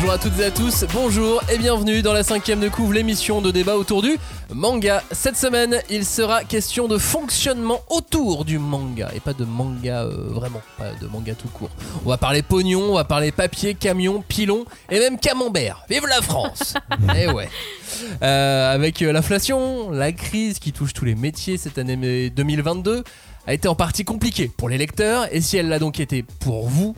Bonjour à toutes et à tous, bonjour et bienvenue dans la cinquième de couvre, l'émission de débat autour du manga. Cette semaine, il sera question de fonctionnement autour du manga et pas de manga euh, vraiment, pas de manga tout court. On va parler pognon, on va parler papier, camion, pilon et même camembert. Vive la France Eh ouais Euh, Avec l'inflation, la crise qui touche tous les métiers cette année 2022 a été en partie compliquée pour les lecteurs et si elle l'a donc été pour vous,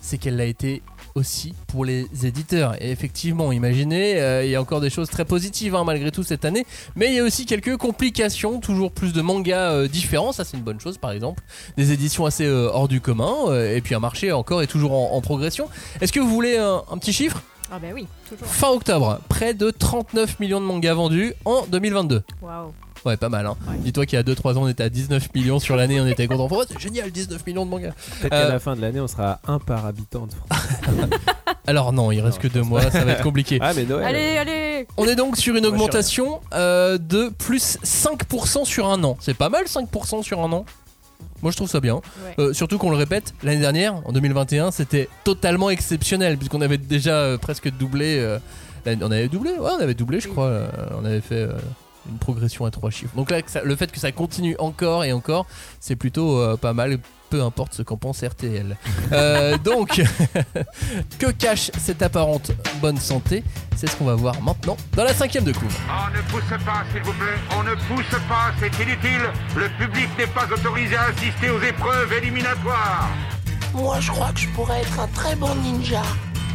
c'est qu'elle l'a été aussi pour les éditeurs. Et effectivement, imaginez, euh, il y a encore des choses très positives hein, malgré tout cette année, mais il y a aussi quelques complications, toujours plus de mangas euh, différents, ça c'est une bonne chose par exemple, des éditions assez euh, hors du commun, et puis un marché encore et toujours en, progression. Est-ce que vous voulez un petit chiffre? Ah bah oui, toujours. Fin octobre, près de 39 millions de mangas vendus en 2022. Waouh. Ouais, pas mal. Hein. Ouais. Dis-toi qu'il y a 2-3 ans, on était à 19 millions sur l'année, on était content. Oh, c'est génial, 19 millions de mangas. Peut-être Euh, qu'à la fin de l'année, on sera à 1 par habitant de France. Alors non, il reste que 2 mois, ça va être compliqué. Ah, mais Noël. Allez, allez On est donc sur une augmentation euh, de plus 5% sur un an. C'est pas mal 5% sur un an? Moi je trouve ça bien. Ouais. Euh, surtout qu'on le répète, l'année dernière, en 2021, c'était totalement exceptionnel puisqu'on avait déjà euh, presque doublé. euh, on avait doublé Ouais, on avait doublé, je crois. on avait fait euh, une progression à trois chiffres. Donc là, ça- le fait que ça continue encore et encore, c'est plutôt euh, pas mal. Peu importe ce qu'en pense RTL. Euh, donc, que cache cette apparente bonne santé? C'est ce qu'on va voir maintenant dans la cinquième de couvre. On ne pousse pas, s'il vous plaît. On ne pousse pas, c'est inutile. Le public n'est pas autorisé à assister aux épreuves éliminatoires. Moi, je crois que je pourrais être un très bon ninja.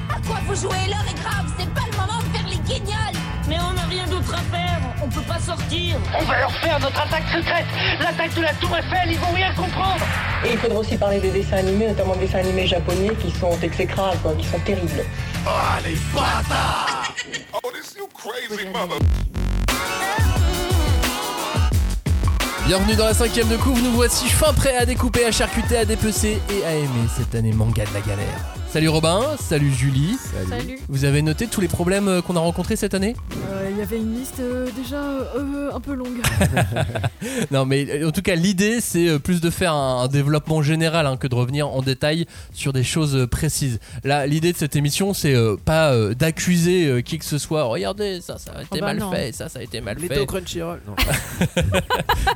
À quoi vous jouez? L'heure est grave, c'est pas le moment de faire les guignols Mais on n'a rien d'autre à faire, on peut pas sortir. On va leur faire notre attaque secrète, l'attaque de la Tour Eiffel, ils vont rien comprendre. Et il faudra aussi parler des dessins animés, notamment des dessins animés japonais qui sont exécrables, quoi, qui sont terribles. Bienvenue dans la cinquième de couvre, nous voici fin prêt à découper, à charcuter, à dépecer et à aimer cette année manga de la galère. Salut Robin, salut Julie. Salut. Vous avez noté tous les problèmes euh, qu'on a rencontrés cette année? Euh, avait une liste euh, déjà euh, un peu longue. Non mais euh, en tout cas l'idée c'est plus de faire un, un développement général hein, que de revenir en détail sur des choses précises. Là l'idée de cette émission c'est euh, pas euh, d'accuser euh, qui que ce soit. Regardez ça ça a été Oh bah mal non. fait, ça ça a été mal Les fait. taux Crunchyroll. Non.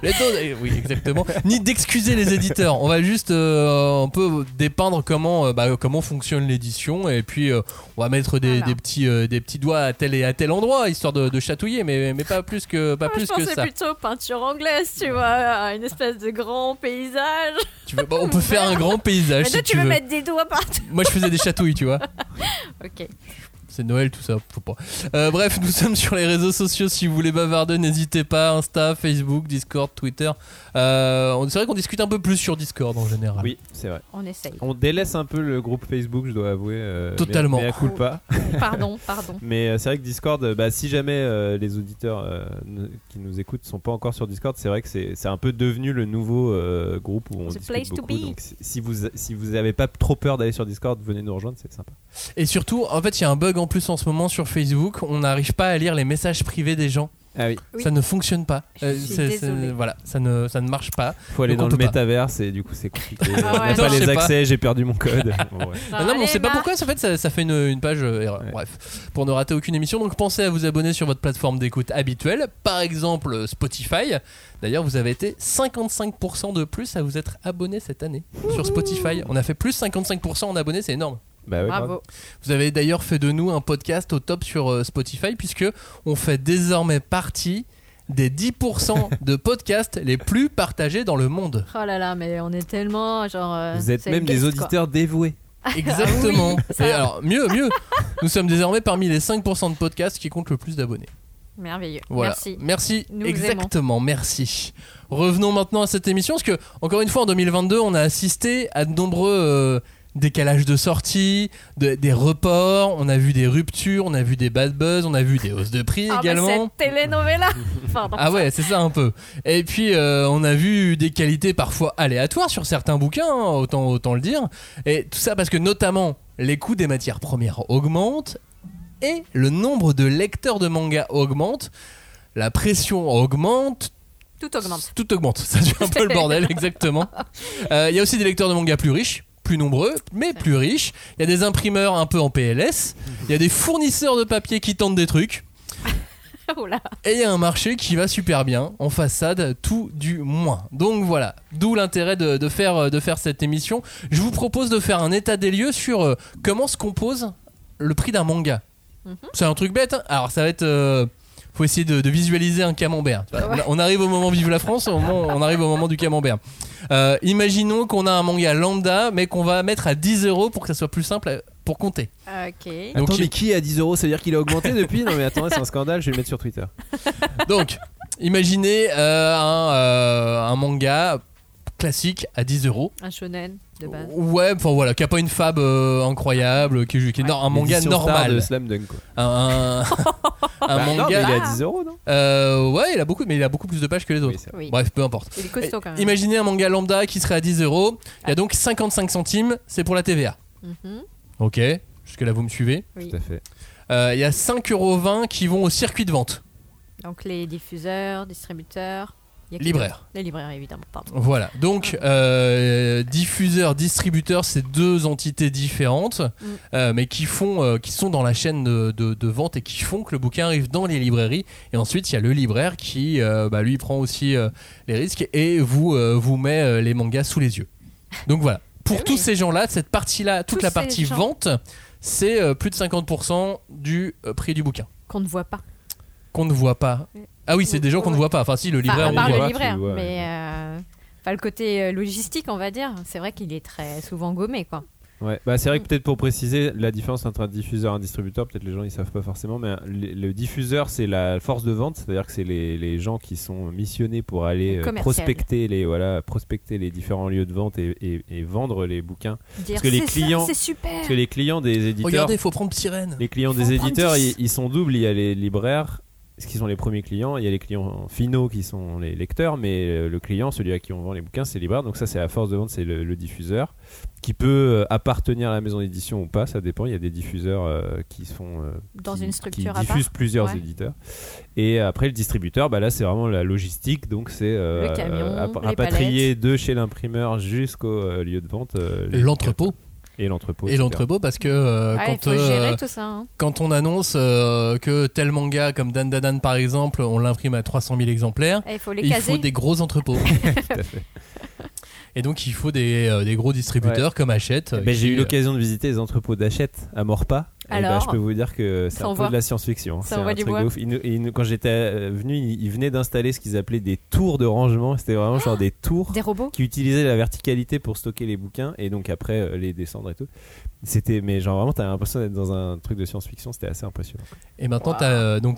Les taux, oui, exactement. Ni d'excuser les éditeurs. On va juste euh, un peu dépeindre comment, euh, bah, comment fonctionne l'édition et puis euh, on va mettre des, Voilà. des petits, euh, des petits doigts à tel et à tel endroit histoire de, de chatouiller, mais, mais pas plus que, pas Moi, plus je que pensais ça. plutôt peinture anglaise, tu vois, une espèce de grand paysage. Tu veux- bah, on peut faire un grand paysage Mais si toi, tu tu veux veux. mettre des doigts partout. Moi je faisais des chatouilles, tu vois. Ok. C'est Noël, tout ça, faut pas. Euh, bref, nous sommes sur les réseaux sociaux. Si vous voulez bavarder, n'hésitez pas. Insta, Facebook, Discord, Twitter. Euh, on- c'est vrai qu'on discute un peu plus sur Discord en général. Oui, c'est vrai. On essaye. On délaisse un peu le groupe Facebook, je dois avouer. euh, Totalement. Mais, mais à coup pas. Pardon, pardon. Mais euh, c'est vrai que Discord, bah, si jamais euh, les auditeurs euh, qui nous écoutent sont pas encore sur Discord, c'est vrai que c'est un peu devenu le nouveau euh, groupe où on The discute place to beaucoup. be. Donc si- si vous si vous avez pas trop peur d'aller sur Discord, venez nous rejoindre, c'est sympa. Et surtout, en fait, il y a un bug en plus en ce moment sur Facebook. On n'arrive pas à lire les messages privés des gens. Ah oui, Oui. Ça ne fonctionne pas. Désolée. voilà, ça ne, ça ne marche pas. faut aller dans le métaverse et du coup c'est compliqué. Ah on n'a pas les accès, j'ai perdu mon code. Bon, ouais. Non, mais on sait pas pourquoi. En fait, ça, ça fait une, une page euh, erreur. Ouais. Bref, pour ne rater aucune émission, donc pensez à vous abonner sur votre plateforme d'écoute habituelle, par exemple euh, Spotify. D'ailleurs, vous avez été 55% de plus à vous être abonné cette année sur Spotify. On a fait plus 55% en abonnés, c'est énorme. Bah. Bravo. Vous avez d'ailleurs fait de nous un podcast au top sur euh, Spotify puisque on fait désormais partie des 10% de podcasts les plus partagés dans le monde. Oh là là, mais on est tellement genre. euh, Vous êtes même des quoi. auditeurs dévoués. Exactement. oui. Et alors, mieux, mieux. Nous sommes désormais parmi les 5% de podcasts qui comptent le plus d'abonnés. Merveilleux. Voilà. Merci. Merci. Nous Exactement. Merci. Revenons maintenant à cette émission parce que, encore une fois, en 2022, on a assisté à de nombreux euh, décalages de sortie, de- des reports, on a vu des ruptures, on a vu des bad buzz, on a vu des hausses de prix Ah, également. telenovela Pardon. Ah ouais, c'est ça un peu. Et puis euh, on a vu des qualités parfois aléatoires sur certains bouquins, hein, autant autant le dire. Et tout ça parce que notamment les coûts des matières premières augmentent et le nombre de lecteurs de manga augmente. La pression augmente, Tout augmente. tout augmente. Ça devient un peu le bordel, exactement. Euh, Il y a aussi des lecteurs de manga plus riches, plus nombreux, mais plus riches. Il y a des imprimeurs un peu en PLS. Il y a des fournisseurs de papier qui tentent des trucs. Oh. Et il y a un marché qui va super bien en façade, tout du moins. Donc voilà, d'où l'intérêt de, de faire, de faire cette émission. Je vous propose de faire un état des lieux sur euh, comment se compose le prix d'un manga. C'est un truc bête. hein. Alors ça va être... euh, faut essayer de, de visualiser un camembert. Tu vois, On arrive au moment Vive la France, au moment- on arrive au moment du camembert. Euh, imaginons qu'on a un manga lambda, mais qu'on va mettre à 10 euros pour que ça soit plus simple à- pour compter. Ok. Donc, Attends, il- mais qui à 10 euros? Ça veut dire qu'il a augmenté depuis? Non, mais attendez, c'est un scandale, je vais le mettre sur Twitter. Donc, imaginez euh, un, euh, un manga classique à 10 euros. Un shonen de base. Ouais, enfin voilà, qui a pas une fab euh, incroyable, qui est, qui est nor- un manga normal. de Slam Dunk, quoi. Un, un- un Bah, non, mais manga. il est à 10 euros, non Euh, ouais, il a beaucoup, mais il a beaucoup plus de pages que les autres. Oui. Bref, peu importe. Il est costaud quand même. Imaginez un manga lambda qui serait à 10 euros. Il y a donc 55 centimes, c'est pour la TVA. Mhm. Ok, jusque là vous me suivez. Oui. Tout à fait. Euh, Il y a 5,20 euros qui vont au circuit de vente. Donc les diffuseurs, distributeurs. D'autre Les libraires, évidemment. Pardon. Voilà, donc euh, diffuseur, distributeur, c'est deux entités différentes, euh, mais qui font, euh, qui sont dans la chaîne de, de- de vente et qui font que le bouquin arrive dans les librairies. Et ensuite, il y a le libraire qui, euh, bah, lui, prend aussi les risques et vous vous met les mangas sous les yeux. Donc voilà, pour Ah tous ces gens-là, cette partie-là, toute Tous la partie vente, c'est plus de 50% du prix du bouquin Qu'on ne voit pas. qu'on ne voit pas. Ah oui, c'est des gens qu'on ne voit pas. Enfin, si le libraire, Enfin, à on part le le voit. vois, mais euh, enfin, le côté euh, logistique, on va dire, c'est vrai qu'il est très souvent gommé. quoi. Ouais, bah c'est vrai que peut-être pour préciser la différence entre un diffuseur et un distributeur, peut-être les gens ils savent pas forcément, mais le, le diffuseur c'est la force de vente, c'est-à-dire que c'est les, les gens qui sont missionnés pour aller euh, Commercial. prospecter les voilà prospecter les différents lieux de vente et, et- et vendre les bouquins. Dire que les c'est ça, clients- c'est super. Parce que les clients des éditeurs, Regardez, il faut prendre Sirène. les clients des éditeurs, 10. ils, ils sont doubles. Il y a les libraires, ce qui sont les premiers clients. Il y a les clients finaux qui sont les lecteurs, mais euh, le client, celui à qui on vend les bouquins, c'est les libraires. Donc ça, c'est la force de vente, c'est le, le diffuseur qui peut euh, appartenir à la maison d'édition ou pas. Ça dépend. Il y a des diffuseurs euh, qui sont euh, Dans qui- une structure qui à part. diffusent plusieurs Ouais. éditeurs. Et après le distributeur, bah là, c'est vraiment la logistique. Donc c'est euh, Le camion, app- les rapatrier de chez l'imprimeur jusqu'au euh, lieu de vente. euh, les- L'entrepôt. Et l'entrepôt. Et l'entrepôt parce que euh, quand, euh, gérer tout ça. hein. quand on annonce euh, que tel manga comme Dan Dan Dan par exemple, on l'imprime à 300 000 exemplaires, Et il faut les il caser. faut des gros entrepôts. Tout à fait. Et donc il faut des, euh, des gros distributeurs comme Hachette. j'ai eu euh, l'occasion de visiter les entrepôts d'Hachette à Morpa. Et ben, Alors je peux vous dire que c'est un peu de la science-fiction. Ça C'est un du truc de ouf. Ils nous- quand j'étais euh, venu, ils, venaient d'installer ce qu'ils appelaient des tours de rangement. C'était vraiment genre des tours Des robots qui utilisaient la verticalité pour stocker les bouquins et donc après euh, les descendre et tout. C'était, mais genre vraiment, t'avais l'impression d'être dans un truc de science-fiction. C'était assez impressionnant. Et maintenant, t'as, euh, donc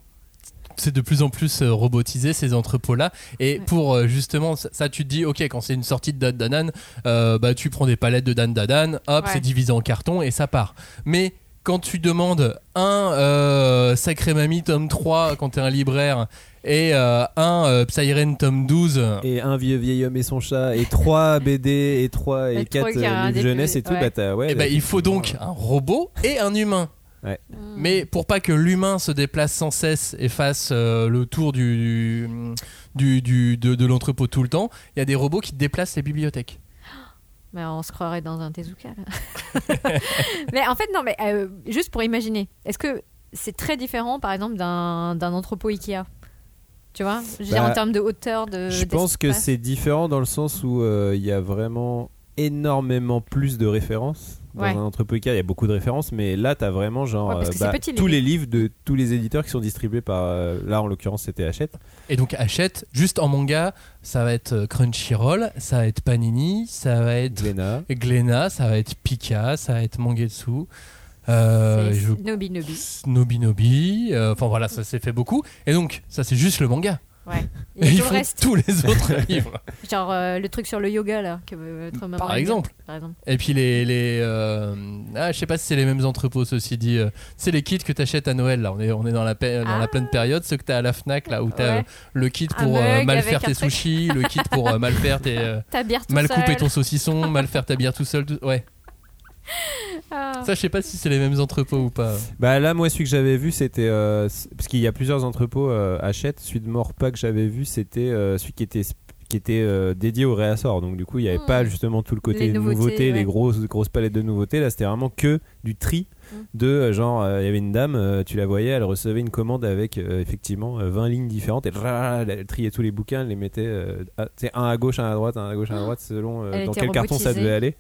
c'est de plus en plus euh, robotisé ces entrepôts-là. Et Ouais. pour euh, justement, ça, ça, tu te dis, ok, quand c'est une sortie de Dan Danan, euh, bah tu prends des palettes de Dan Dadan, hop, Ouais. c'est divisé en carton et ça part. Mais quand tu demandes un euh, Sacré Mamie tome 3 quand t'es un libraire et euh, un euh, Psyren tome 12, Et un vieux vieil homme et son chat et trois BD et trois et Et quatre trois, il y a euh, un livres jeunesse et tout. ouais. Bah, t'as- ouais, eh ben, là, il faut donc un robot et un humain. Hmm. Mais pour pas que l'humain se déplace sans cesse et fasse euh, le tour du, du, du- de, de l'entrepôt tout le temps, il y a des robots qui déplacent les bibliothèques. Mais on se croirait dans un Tezuka. là. mais en fait, non, mais euh, juste pour imaginer, est-ce que c'est très différent, par exemple, d'un d'un entrepôt Ikea? Tu vois Je veux dire, Bah, en termes de hauteur, de. Je pense que c'est différent dans le sens où euh, il y a vraiment énormément plus de références. Dans Ouais. un entrepôt Ikea, il y a beaucoup de références, mais là, tu as vraiment genre Ouais, euh, bah, petit, tous les livres. de tous les éditeurs qui sont distribués par. euh, là, en l'occurrence, c'était Hachette. Et donc Hachette, juste en manga, ça va être euh, Crunchyroll, ça va être Panini, ça va être Glénat. Glénat, ça va être Pika, ça va être Mangetsu. Euh, je- Nobi Nobi. Nobi Nobi, euh, enfin voilà, ça s'est fait beaucoup. Et donc, ça c'est juste le manga. Ouais. Et Et ils tout le font reste. tous les autres livres, Genre euh, le truc sur le yoga, là. Que veut être Maman par exemple. Par exemple. Et puis les. les euh, Ah, je sais pas si c'est les mêmes entrepôts, ceci dit. euh, C'est les kits que t'achètes à Noël, là. On est, on est dans, la, pa- dans la Ah. pleine période. Ceux que t'as à la Fnac, là, où t'as Ouais. euh, le kit Un pour euh, mug mal avec faire un tes truc. sushis, le kit pour euh, mal faire tes. euh, Ta bière tout mal seul. couper ton saucisson, mal faire ta bière tout seul. tout- Ouais. Ah. Ça, je sais pas si c'est les mêmes entrepôts ou pas. Bah là, moi, celui que j'avais vu, c'était. euh, parce qu'il y a plusieurs entrepôts euh, Hachette. Celui de Morpa que j'avais vu, c'était euh, celui qui était, qui était euh, dédié au réassort. Donc du coup, il n'y avait Hmm. pas justement tout le côté Les nouveautés, nouveautés, les grosses grosses palettes de nouveautés. Là, c'était vraiment que du tri Hmm. de euh, genre euh, il y avait une dame, euh, tu la voyais, elle recevait une commande avec euh, effectivement euh, 20 lignes différentes et elle, elle triait tous les bouquins, elle les mettait euh, à- tu sais, un à gauche, un à droite, un à gauche, un à droite selon euh, dans quel carton ça devait aller.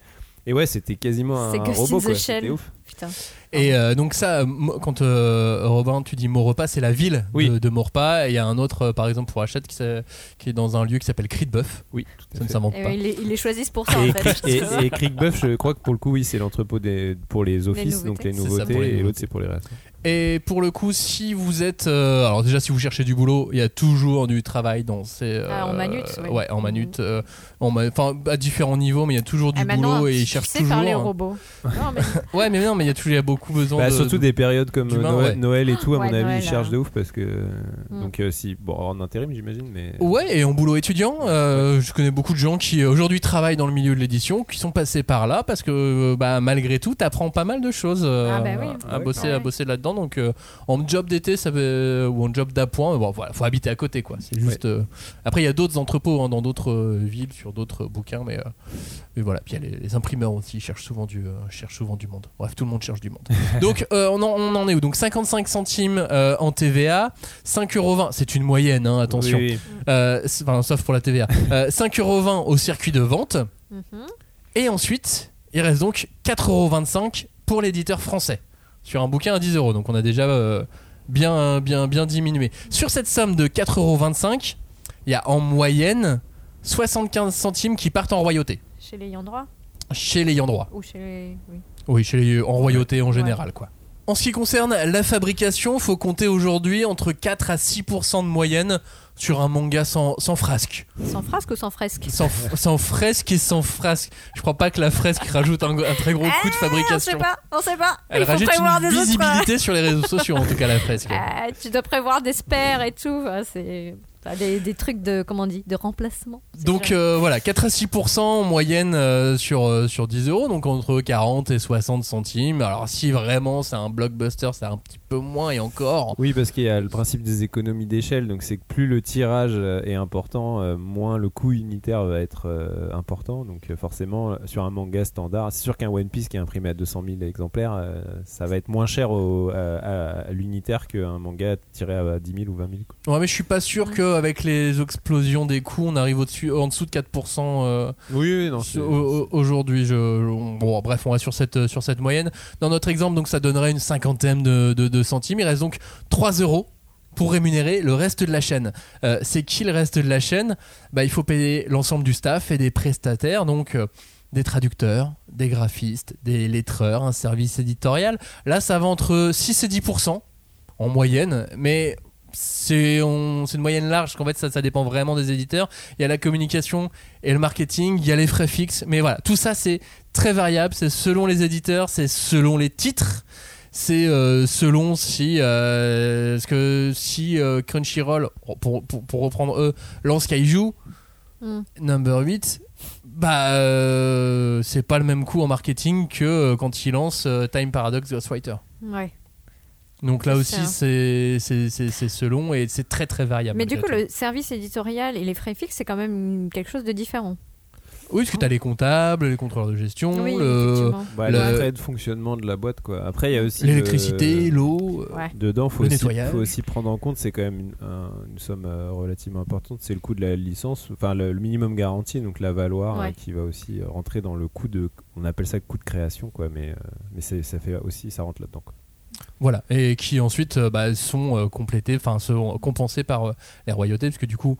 Et ouais, c'était quasiment un robot quoi, c'était ouf. Putain. Et euh, donc ça, quand euh, Robin, tu dis Maurepas, c'est la ville Oui. de, de Maurepas. Et il y a un autre, euh, par exemple, pour Hachette, qui, est dans un lieu qui s'appelle Bœuf. Oui, tout à Ça ne s'invente Et pas. ils les, ils les choisissent pour ça, Et, en fait. et, et Crickbuff, je crois que pour le coup, oui, c'est l'entrepôt pour les offices, donc les ça, nouveautés, et l'autre c'est pour les restes. Et pour le coup, si vous êtes, euh, alors déjà, si vous cherchez du boulot, il y a toujours du travail dans ces. Ah, en euh, manut, ouais. Ouais, en Mhm. manut. euh, en ma- Enfin, à différents niveaux, mais il y a toujours du Ah, boulot et ils cherchent toujours. parler aux hein. robots. Non, mais Ouais, mais non, mais il y a toujours, il y a beaucoup besoin Bah, de. surtout de- des périodes comme Noël, ouais. Noël et tout, à Ouais, mon avis, Noël, ils cherchent hein. de ouf parce que. Mm. Donc, euh, si, bon, en intérim, j'imagine, mais. Ouais, et en boulot étudiant, euh, je connais beaucoup de gens qui euh, aujourd'hui travaillent dans le milieu de l'édition, qui sont passés par là parce que euh, bah, malgré tout, t'apprends pas mal de choses euh, Ah bah oui. à Ouais, bosser, à bosser là-dedans. Donc euh, en job d'été, ça veut- ou en job d'appoint, bon voilà, faut habiter à côté quoi. C'est juste. euh, Après, il y a d'autres entrepôts hein, dans d'autres euh, villes sur d'autres bouquins, mais, euh, mais voilà. Puis il y a les, les imprimeurs aussi, ils cherchent souvent du, euh, cherchent souvent du monde. Bref, tout le monde cherche du monde. Donc euh, on, en, on en est où? Donc 55 centimes euh, en TVA, 5,20€, c'est une moyenne, hein, attention. Oui, oui. Euh, c'est- enfin, sauf pour la TVA. Euh, 5,20€ au circuit de vente. Mhm. Et ensuite, il reste donc 4,25€ pour l'éditeur français. Sur un bouquin à 10€. Donc on a déjà euh, bien, bien, bien diminué. Sur cette somme de 4,25€, il y a en moyenne 75 centimes qui partent en royauté. Chez les ayants droit Chez l'ayant droit. Ou chez les. Oui. Oui, chez les, en royauté en général, quoi. En ce qui concerne la fabrication, faut compter aujourd'hui entre 4 à 6% de moyenne sur un manga sans, sans frasque. Sans frasque ou sans fresque? Sans, sans fresque et sans frasque. Je crois pas que la fresque rajoute un, un très gros coût de Ah, On sait fabrication. pas, on sait pas. Elle Il faut rajoute prévoir une des autres. visibilité sur les réseaux sociaux, en tout cas la fresque. Ah, tu dois prévoir des spares et tout. C'est des, des trucs de comment on dit de remplacement. Donc euh, voilà, 4 à 6% en moyenne euh, sur, euh, sur 10 euros, donc entre 40 et 60 centimes. Alors si vraiment c'est un blockbuster, c'est un petit peu moins et encore. Oui, parce qu'il y a le principe des économies d'échelle, donc c'est que plus le tirage euh, est important, euh, moins le coût unitaire va être euh, important. Donc euh, forcément, sur un manga standard, c'est sûr qu'un One Piece qui est imprimé à 200 000 exemplaires, euh, ça va être moins cher au- à, à- à l'unitaire qu'un manga tiré à 10 000 ou 20 000. quoi. Ouais mais je suis pas sûr qu'avec les explosions des coûts, on arrive au-dessus, en dessous de 4%. euh, Oui, oui, Aujourd'hui, je, on- bon, bref, on va sur cette, sur cette moyenne. Dans notre exemple, donc ça donnerait une cinquantaine de, de- de centimes. Il reste donc 3 euros pour rémunérer le reste de la chaîne. Euh, c'est qui le reste de la chaîne? Bah, Il faut payer l'ensemble du staff et des prestataires, donc euh, des traducteurs, des graphistes, des lettreurs, un service éditorial. Là, ça va entre 6 et 10% en moyenne, mais c'est une moyenne large, qu'en fait ça, ça dépend vraiment des éditeurs. Il y a la communication et le marketing, il y a les frais fixes, mais voilà, tout ça c'est très variable, c'est selon les éditeurs, c'est selon les titres, c'est euh, selon si, euh, parce que si euh, Crunchyroll, pour, pour, pour reprendre eux, lance Kaiju, Hmm. number 8, bah euh, c'est pas le même coût en marketing que euh, quand ils lancent euh, Time Paradox Ghostwriter. Ouais. Donc là aussi c'est selon et c'est très très variable. Mais du coup, le service éditorial et les frais fixes, c'est quand même quelque chose de différent. Oui, parce que t'as les comptables, les contrôleurs de gestion, Oui, le- effectivement. Bah, Le- de fonctionnement de la boîte, quoi. Après, il y a aussi. l'électricité, le- l'eau. Ouais. Dedans, faut Le aussi, faut aussi prendre en compte, c'est quand même une, un- une somme euh, relativement importante, c'est le coût de la licence, enfin le, le minimum garanti, donc la valoir, Ouais. euh, qui va aussi euh, rentrer dans le coût de, on appelle ça le coût de création, quoi, mais, euh, mais c'est- ça fait aussi, ça rentre là-dedans. quoi. Voilà, et qui ensuite euh, bah, sont complétés, enfin sont compensés par les royautés, parce que du coup,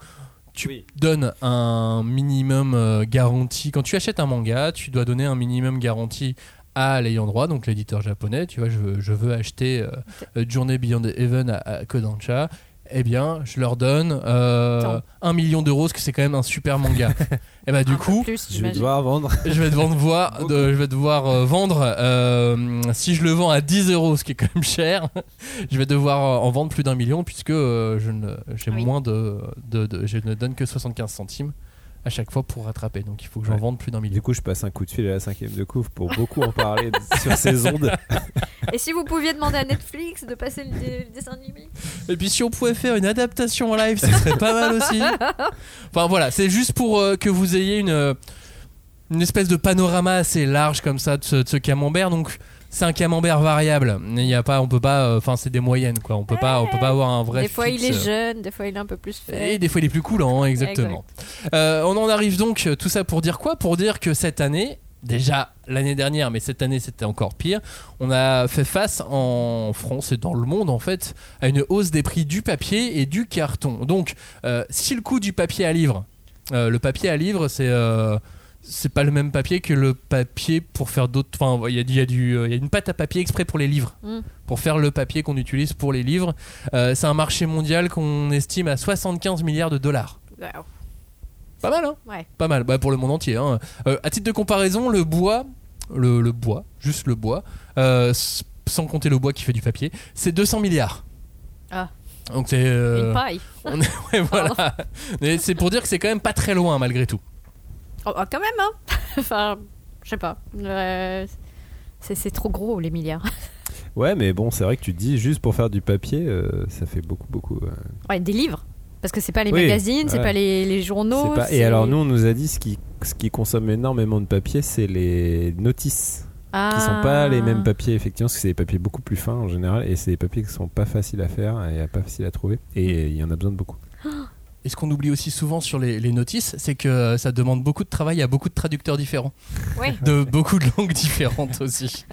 tu Oui. donnes un minimum euh, garanti. Quand tu achètes un manga, tu dois donner un minimum garanti à l'ayant droit, donc l'éditeur japonais. Tu vois, je veux, je veux acheter euh, euh, Journey Beyond Heaven à, à Kodansha. Eh bien, je leur donne euh, Tant. un million d'euros, parce que c'est quand même un super manga. et bah, du Un peu coup, plus, Je vais devoir vendre. je vais devoir, voir- de- je vais devoir euh, vendre. euh, si je le vends à 10 euros, ce qui est quand même cher, je vais devoir euh, en vendre plus d'un million puisque euh, je ne, j'ai Oui. moins de, de- de- Je ne donne que 75 centimes à chaque fois pour rattraper. Donc il faut que j'en Ouais. vende plus d'un Du million. coup, je passe un coup de fil à la cinquième de couvre pour beaucoup en parler sur ces ondes. Et si vous pouviez demander à Netflix de passer le, le dessin animé? Et puis si on pouvait faire une adaptation en live, ça serait pas mal aussi. Enfin voilà, c'est juste pour euh, que vous ayez une, euh, une espèce de panorama assez large comme ça de ce, de ce camembert. Donc c'est un camembert variable. Il y a pas, on peut pas, euh, enfin c'est des moyennes quoi. On peut pas, on peut pas avoir un vrai. Des fois il est euh, jeune, des fois il est un peu plus Et fait. des fois il est plus coulant, hein, exactement. Euh, on en arrive donc, tout ça pour dire quoi? Pour dire que cette année, déjà l'année dernière, mais cette année c'était encore pire, on a fait face en France et dans le monde en fait à une hausse des prix du papier et du carton. Donc euh, si le coût du papier à livre, le papier à livre c'est... c'est pas le même papier que le papier pour faire d'autres. Enfin, il y a, y a du, y a une pâte à papier exprès pour les livres, Mm. pour faire le papier qu'on utilise pour les livres. Euh, c'est un marché mondial qu'on estime à 75 milliards de dollars. Wow. Pas mal, hein? Ouais. Pas mal, bah, pour le monde entier. hein. Euh, à titre de comparaison, le bois, le, le bois, juste le bois, euh, sans compter le bois qui fait du papier, c'est 200 milliards. Ah. Donc c'est. Une paille. on est- ouais, voilà. Mais c'est pour dire que c'est quand même pas très loin malgré tout. Oh, oh, quand même, hein Enfin, je sais pas. Euh, c'est trop gros les milliards. Ouais, mais bon, c'est vrai que tu dis juste pour faire du papier, euh, ça fait beaucoup, beaucoup. euh, Ouais, des livres. Parce que c'est pas les Oui, magazines, c'est ouais. pas les, les journaux. c'est pas- Et c'est- alors, nous, on nous a dit ce qui, ce qui consomme énormément de papier, c'est les notices. ah. Qui sont pas les mêmes papiers, effectivement, parce que c'est des papiers beaucoup plus fins en général, et c'est des papiers qui sont pas faciles à faire et pas faciles à trouver. Et il y en a besoin de beaucoup. Et ce qu'on oublie aussi souvent sur les, les notices, c'est que ça demande beaucoup de travail à beaucoup de traducteurs différents, de beaucoup de langues différentes aussi.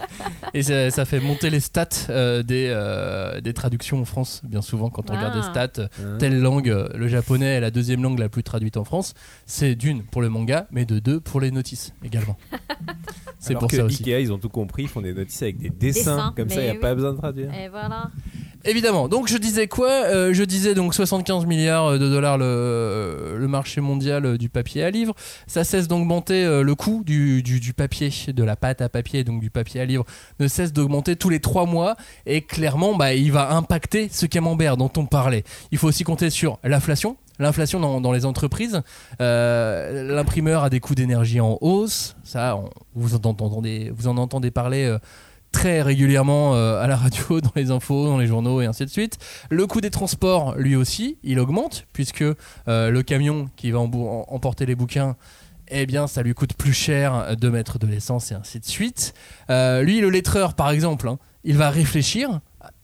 Et ça, ça fait monter les stats euh, des, euh, des traductions en France, bien souvent, quand on regarde les Ah. stats. euh, Telle langue, euh, le japonais est la deuxième langue la plus traduite en France. C'est d'une pour le manga, mais de deux pour les notices également. C'est pour que ça aussi. Ikea, ils ont tout compris, ils font des notices avec des dessins, Dessins, comme ça, il n'y a oui. pas besoin de traduire. Et voilà. Évidemment. Donc je disais quoi Euh, Je disais donc 75 milliards de dollars le, marché mondial du papier à livre. Ça cesse d'augmenter euh, le coût du, papier, de la pâte à papier, donc du papier à livre, ne cesse d'augmenter tous les trois mois. Et clairement, bah, il va impacter ce camembert dont on parlait. Il faut aussi compter sur l'inflation. L'inflation dans, les entreprises, Euh, l'imprimeur a des coûts d'énergie en hausse, ça vous, en entendez, parler euh, très régulièrement euh, à la radio, dans les infos, dans les journaux et ainsi de suite. Le coût des transports, lui aussi, il augmente, puisque euh, le camion qui va emporter les bouquins, eh bien, ça lui coûte plus cher de mettre de l'essence et ainsi de suite. Euh, lui, le lettreur, par exemple, hein, il va réfléchir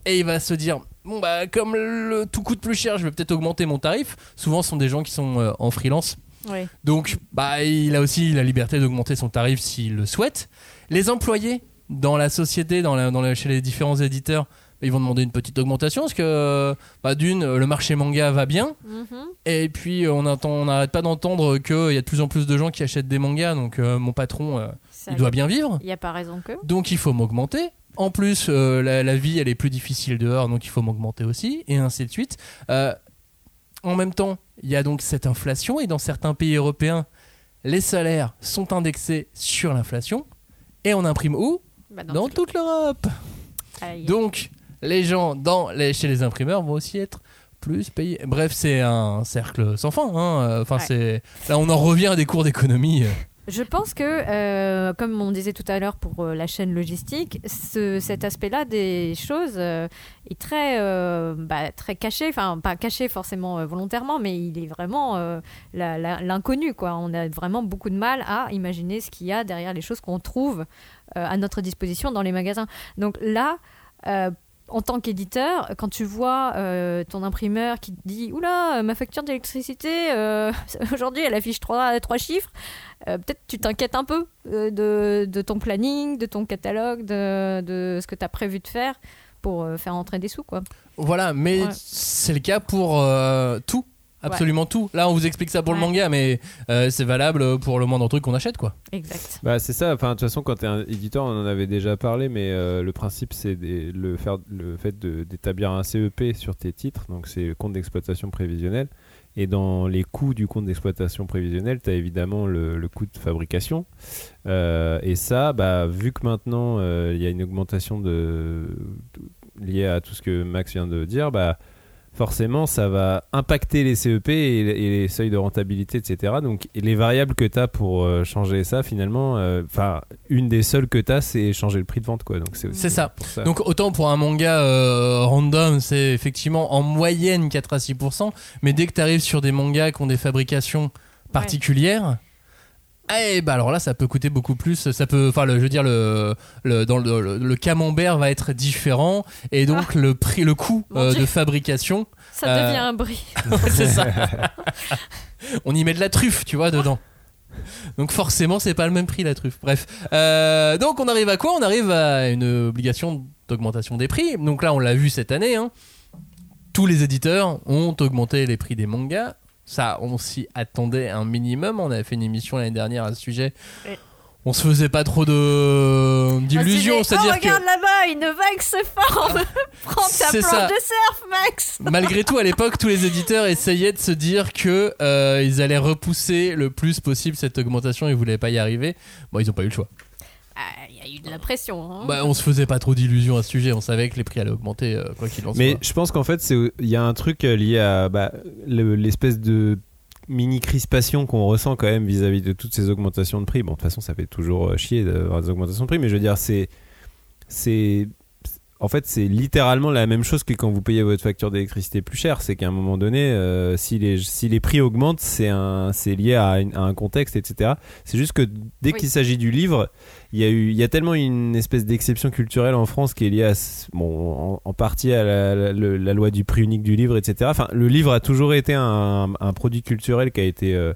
et il va se dire bon bah comme le tout coûte plus cher, je vais peut-être augmenter mon tarif. Souvent, ce sont des gens qui sont euh, en freelance. Donc, bah, il a aussi la liberté d'augmenter son tarif s'il le souhaite. Les employés dans la société, dans la- dans la- chez les différents éditeurs, bah, ils vont demander une petite augmentation parce que, bah, d'une, le marché manga va bien. Mhm. Et puis, euh, on n'arrête pas d'entendre qu'il y a de plus en plus de gens qui achètent des mangas. Donc, euh, mon patron, euh, il doit bien vivre. Il n'y a pas raison que. Donc, il faut m'augmenter. En plus, euh, la, la vie, elle est plus difficile dehors, donc il faut m'augmenter aussi, et ainsi de suite. Euh, en même temps, il y a donc cette inflation, et dans certains pays européens, les salaires sont indexés sur l'inflation, et on imprime où? Bah, Dans tout- toute l'Europe. Donc, les gens dans les, chez les imprimeurs vont aussi être plus payés. Bref, c'est un cercle sans fin. hein. Euh, Enfin, Ouais. c'est là, on en revient à des cours d'économie. Je pense que, euh, comme on disait tout à l'heure pour euh, la chaîne logistique, ce- cet aspect-là des choses euh, est très, euh, bah, très caché, enfin pas caché forcément euh, volontairement, mais il est vraiment euh, l'inconnu. quoi. On a vraiment beaucoup de mal à imaginer ce qu'il y a derrière les choses qu'on trouve euh, à notre disposition dans les magasins. Donc là, euh, en tant qu'éditeur, quand tu vois euh, ton imprimeur qui te dit Oula, ma facture d'électricité, euh, aujourd'hui elle affiche trois, trois chiffres, euh, peut-être tu t'inquiètes un peu euh, de, de ton planning, de ton catalogue, de, de ce que tu as prévu de faire pour euh, faire entrer des sous. quoi. Voilà, mais Ouais. c'est le cas pour euh, tout. Absolument tout. Là, on vous explique ça pour le manga, mais euh, c'est valable pour le moindre truc qu'on achète, quoi. Exact. Bah c'est ça, enfin de toute façon quand tu es un éditeur on en avait déjà parlé mais euh, le principe c'est le, faire, le fait d'établir un CEP sur tes titres, donc c'est le compte d'exploitation prévisionnel et dans les coûts du compte d'exploitation prévisionnel tu as évidemment le, le coût de fabrication Euh, et ça bah, vu que maintenant euh, il y a une augmentation de, de- liée à tout ce que Max vient de dire bah forcément, ça va impacter les CEP et, et les seuils de rentabilité, etc. Donc, et les variables que tu as pour euh, changer ça, finalement, euh, enfin, une des seules que tu as, c'est changer le prix de vente, quoi. Donc, c'est ça. Donc autant pour un manga euh, random, c'est effectivement en moyenne 4 à 6%, mais dès que tu arrives sur des mangas qui ont des fabrications particulières, eh bah alors là ça peut coûter beaucoup plus, ça peut enfin je veux dire le, le dans le, le- le camembert va être différent et donc le prix le coût euh, de fabrication, Ça Euh, devient un bris. c'est ça. On y met de la truffe, tu vois, dedans. Donc forcément, c'est pas le même prix la truffe. Bref, Euh, donc on arrive à quoi? On arrive à une obligation d'augmentation des prix. Donc là, on l'a vu cette année. hein. Tous les éditeurs ont augmenté les prix des mangas. Ça, on s'y attendait un minimum. On avait fait une émission l'année dernière à ce sujet. On se faisait pas trop de d'illusions, On se disait, c'est-à-dire oh, que regarde là-bas, une vague se forme. Prends ta planche ça. de surf, Max. malgré tout, à l'époque, tous les éditeurs essayaient de se dire que euh, ils allaient repousser le plus possible cette augmentation. Ils voulaient pas y arriver. Bon, ils ont pas eu le choix. Il y a eu de la pression. hein. Bah, on se faisait pas trop d'illusions à ce sujet. On savait que les prix allaient augmenter euh, quoi qu'il en Mais soit. je pense qu'en fait, il y a un truc euh, lié à bah, le- l'espèce de mini crispation qu'on ressent quand même vis-à-vis de toutes ces augmentations de prix. Bon, de toute façon, ça fait toujours euh, chier d'avoir des augmentations de prix, mais je veux dire, c'est. c'est en fait, c'est littéralement la même chose que quand vous payez votre facture d'électricité plus cher. C'est qu'à un moment donné, euh, si, les, si les prix augmentent, c'est lié à, une- à un contexte, etc. C'est juste que dès Oui. qu'il s'agit du livre, il y a eu, il y a tellement une espèce d'exception culturelle en France qui est liée à, bon, en, en partie à la, la- le- la loi du prix unique du livre, etc. Enfin, le livre a toujours été un, un produit culturel qui a été euh,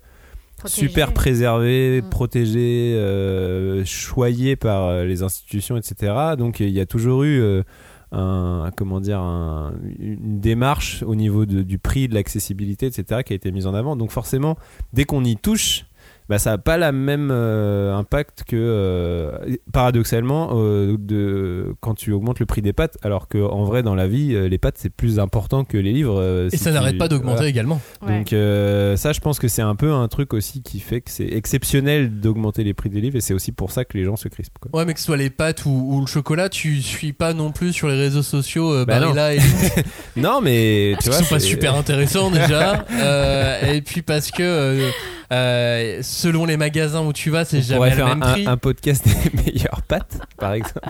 super préservé, protégé, euh, choyé par euh, les institutions, etc. Donc il y a toujours eu euh, un, comment dire, un- une démarche au niveau de- du prix, de l'accessibilité, etc. qui a été mise en avant. Donc forcément, dès qu'on y touche, bah, ça n'a pas la même euh, impact que euh, paradoxalement euh, de quand tu augmentes le prix des pâtes alors que en vrai dans la vie euh, les pâtes c'est plus important que les livres euh, Et si ça tu- n'arrête pas d'augmenter voilà. également. Ouais. donc euh, ça je pense que c'est un peu un truc aussi qui fait que c'est exceptionnel d'augmenter les prix des livres et c'est aussi pour ça que les gens se crispent quoi. Ouais, mais que ce soit les pâtes ou, ou le chocolat, tu suis pas non plus sur les réseaux sociaux euh, Bah non. Barilla et non mais tu vois sont pas super intéressants déjà. Euh, et puis parce que euh, selon les magasins où tu vas, c'est jamais le même un, prix. un podcast des meilleures pâtes par exemple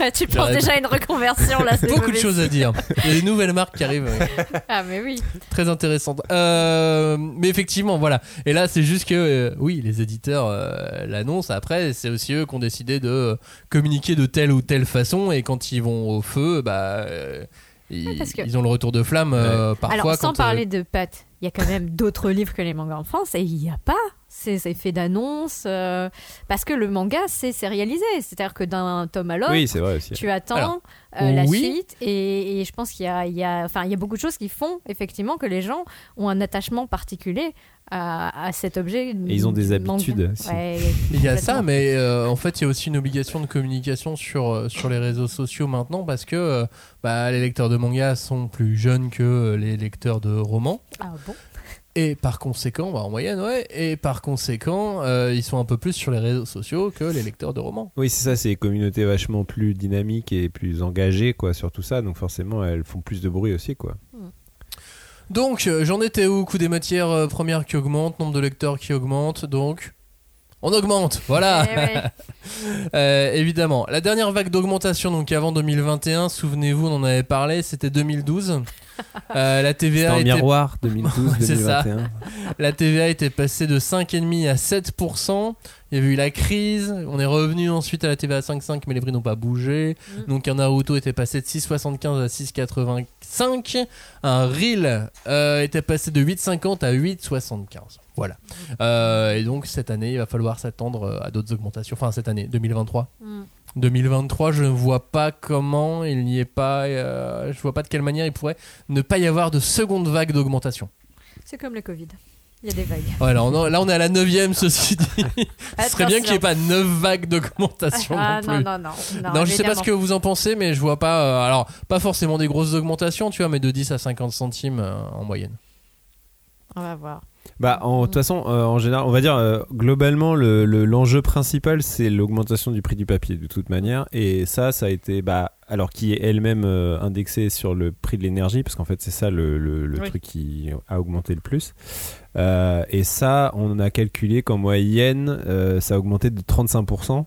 tu penses déjà à une reconversion là. Beaucoup de choses à dire. Il y a des nouvelles marques qui arrivent. ouais. Ah, mais oui. très intéressante. Euh, mais effectivement, voilà. Et là, c'est juste que, euh, oui, les éditeurs euh, l'annoncent. Après, c'est aussi eux qui ont décidé de communiquer de telle ou telle façon. Et quand ils vont au feu, bah, euh, ils, parce que- ils ont le retour de flamme euh, parfois. Alors, sans quand, euh, parler de pâtes, il y a quand même d'autres livres que les mangas en France et il n'y a pas ces effets d'annonce euh, parce que le manga c'est sérialisé. C'est-à-dire que d'un tome à l'autre, oui tu attends Alors, euh, la oui. suite et, et je pense qu'il y a, il y, a, enfin, il y a beaucoup de choses qui font effectivement que les gens ont un attachement particulier à, à cet objet. Et ils ont des manga. habitudes. Ouais, Il y a ça, mais euh, en fait, il y a aussi une obligation de communication sur, sur les réseaux sociaux maintenant parce que euh, bah, les lecteurs de manga sont plus jeunes que les lecteurs de romans. Ah bon? Et par conséquent, bah, en moyenne, ouais, et par conséquent, euh, ils sont un peu plus sur les réseaux sociaux que les lecteurs de romans. oui c'est ça c'est des communautés vachement plus dynamiques et plus engagées quoi sur tout ça donc forcément elles font plus de bruit aussi quoi Donc, euh, j'en étais où Coût des matières euh, premières qui augmente, nombre de lecteurs qui augmente, donc. On augmente, voilà Eh ouais. Euh, Évidemment. La dernière vague d'augmentation, donc avant 2021, souvenez-vous, on en avait parlé, c'était 2012. Euh, la C'était TVA en était miroir 2012 C'est ça. 2021 La TVA était passée de 5,5 à 7%. Il y avait eu la crise. On est revenu ensuite à la TVA à 5,5, mais les prix n'ont pas bougé. Mm. Donc un Naruto était passé de 6,75 à 6,85. Un Reel euh, était passé de 8,50 à 8,75. Voilà. Euh, et donc cette année, il va falloir s'attendre euh, à d'autres augmentations. Enfin cette année, 2023. Mm. 2023, je ne vois pas comment il n'y est pas. euh, je vois pas de quelle manière il pourrait ne pas y avoir de seconde vague d'augmentation. C'est comme le Covid. Il y a des vagues. Ouais, là, on est à la neuvième, ceci dit. Ce serait bien qu'il n'y ait pas neuf vagues d'augmentation Ah non non, plus. non, non. Non, Non, je sais pas ce que vous en pensez, mais je vois pas. euh, alors, pas forcément des grosses augmentations, tu vois, mais de 10 à 50 centimes euh, en moyenne. On va voir. Bah, en de toute façon, euh, en général, on va dire euh, globalement, le- le- l'enjeu principal, c'est l'augmentation du prix du papier, de toute manière. Et ça, ça a été, bah, alors qui est elle-même euh, indexée sur le prix de l'énergie, parce qu'en fait, c'est ça le, le- le Oui. truc qui a augmenté le plus. Et ça, on a calculé qu'en moyenne, ça a augmenté de 35%.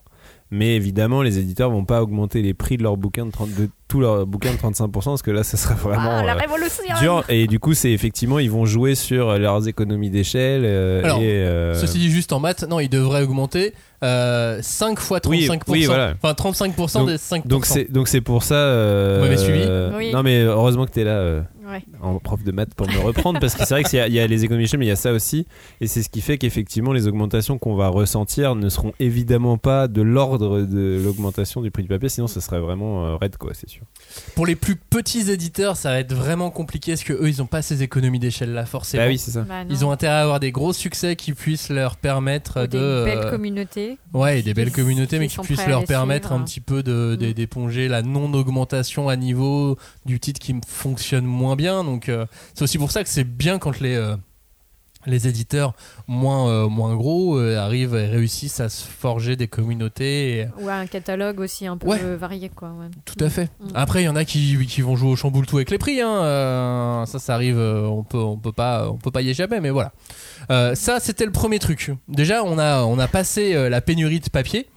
Mais évidemment, les éditeurs vont pas augmenter les prix de leurs bouquins de, 30 de tous leurs bouquins de 35% parce que là, ça serait vraiment Ah, la euh, révolution dur. Et du coup, c'est effectivement, ils vont jouer sur leurs économies d'échelle. euh, et, euh, Ceci dit, juste en maths, non, il devrait augmenter euh, 5 fois 35%. Oui, oui, voilà. Enfin, 35% des 5%. donc c'est donc c'est pour ça. euh, Vous m'avez suivi euh, Oui. Non, mais heureusement que tu es là. euh, Ouais. en prof de maths pour me reprendre parce que c'est vrai qu'il y, y a les économies d'échelle mais il y a ça aussi et c'est ce qui fait qu'effectivement les augmentations qu'on va ressentir ne seront évidemment pas de l'ordre de l'augmentation du prix du papier sinon ce serait vraiment euh, raide quoi c'est sûr Pour les plus petits éditeurs, ça va être vraiment compliqué parce que eux, ils ont pas ces économies d'échelle là, forcément. bah oui c'est ça Bah, non. Ils ont intérêt à avoir des gros succès qui puissent leur permettre Ou de. des euh, belles communautés. Ouais, et des belles qui- communautés, mais qui puissent leur permettre suivre. un petit peu de- de- Mm. d'éponger la non-augmentation à niveau du titre qui fonctionne moins bien. Donc, euh, c'est aussi pour ça que c'est bien quand les, euh, les éditeurs moins, euh, moins gros euh, arrivent et réussissent à se forger des communautés. et- Ou un catalogue aussi un peu Ouais. varié, quoi. ouais. Tout à fait. Mm. Après, il y en a qui, qui vont jouer au chamboule tout avec les prix. hein. Euh, ça, ça arrive. On peut, on peut pas, on peut pas y échapper. Mais voilà. Euh, ça, c'était le premier truc. Déjà, on a, on a passé euh, la pénurie de papier.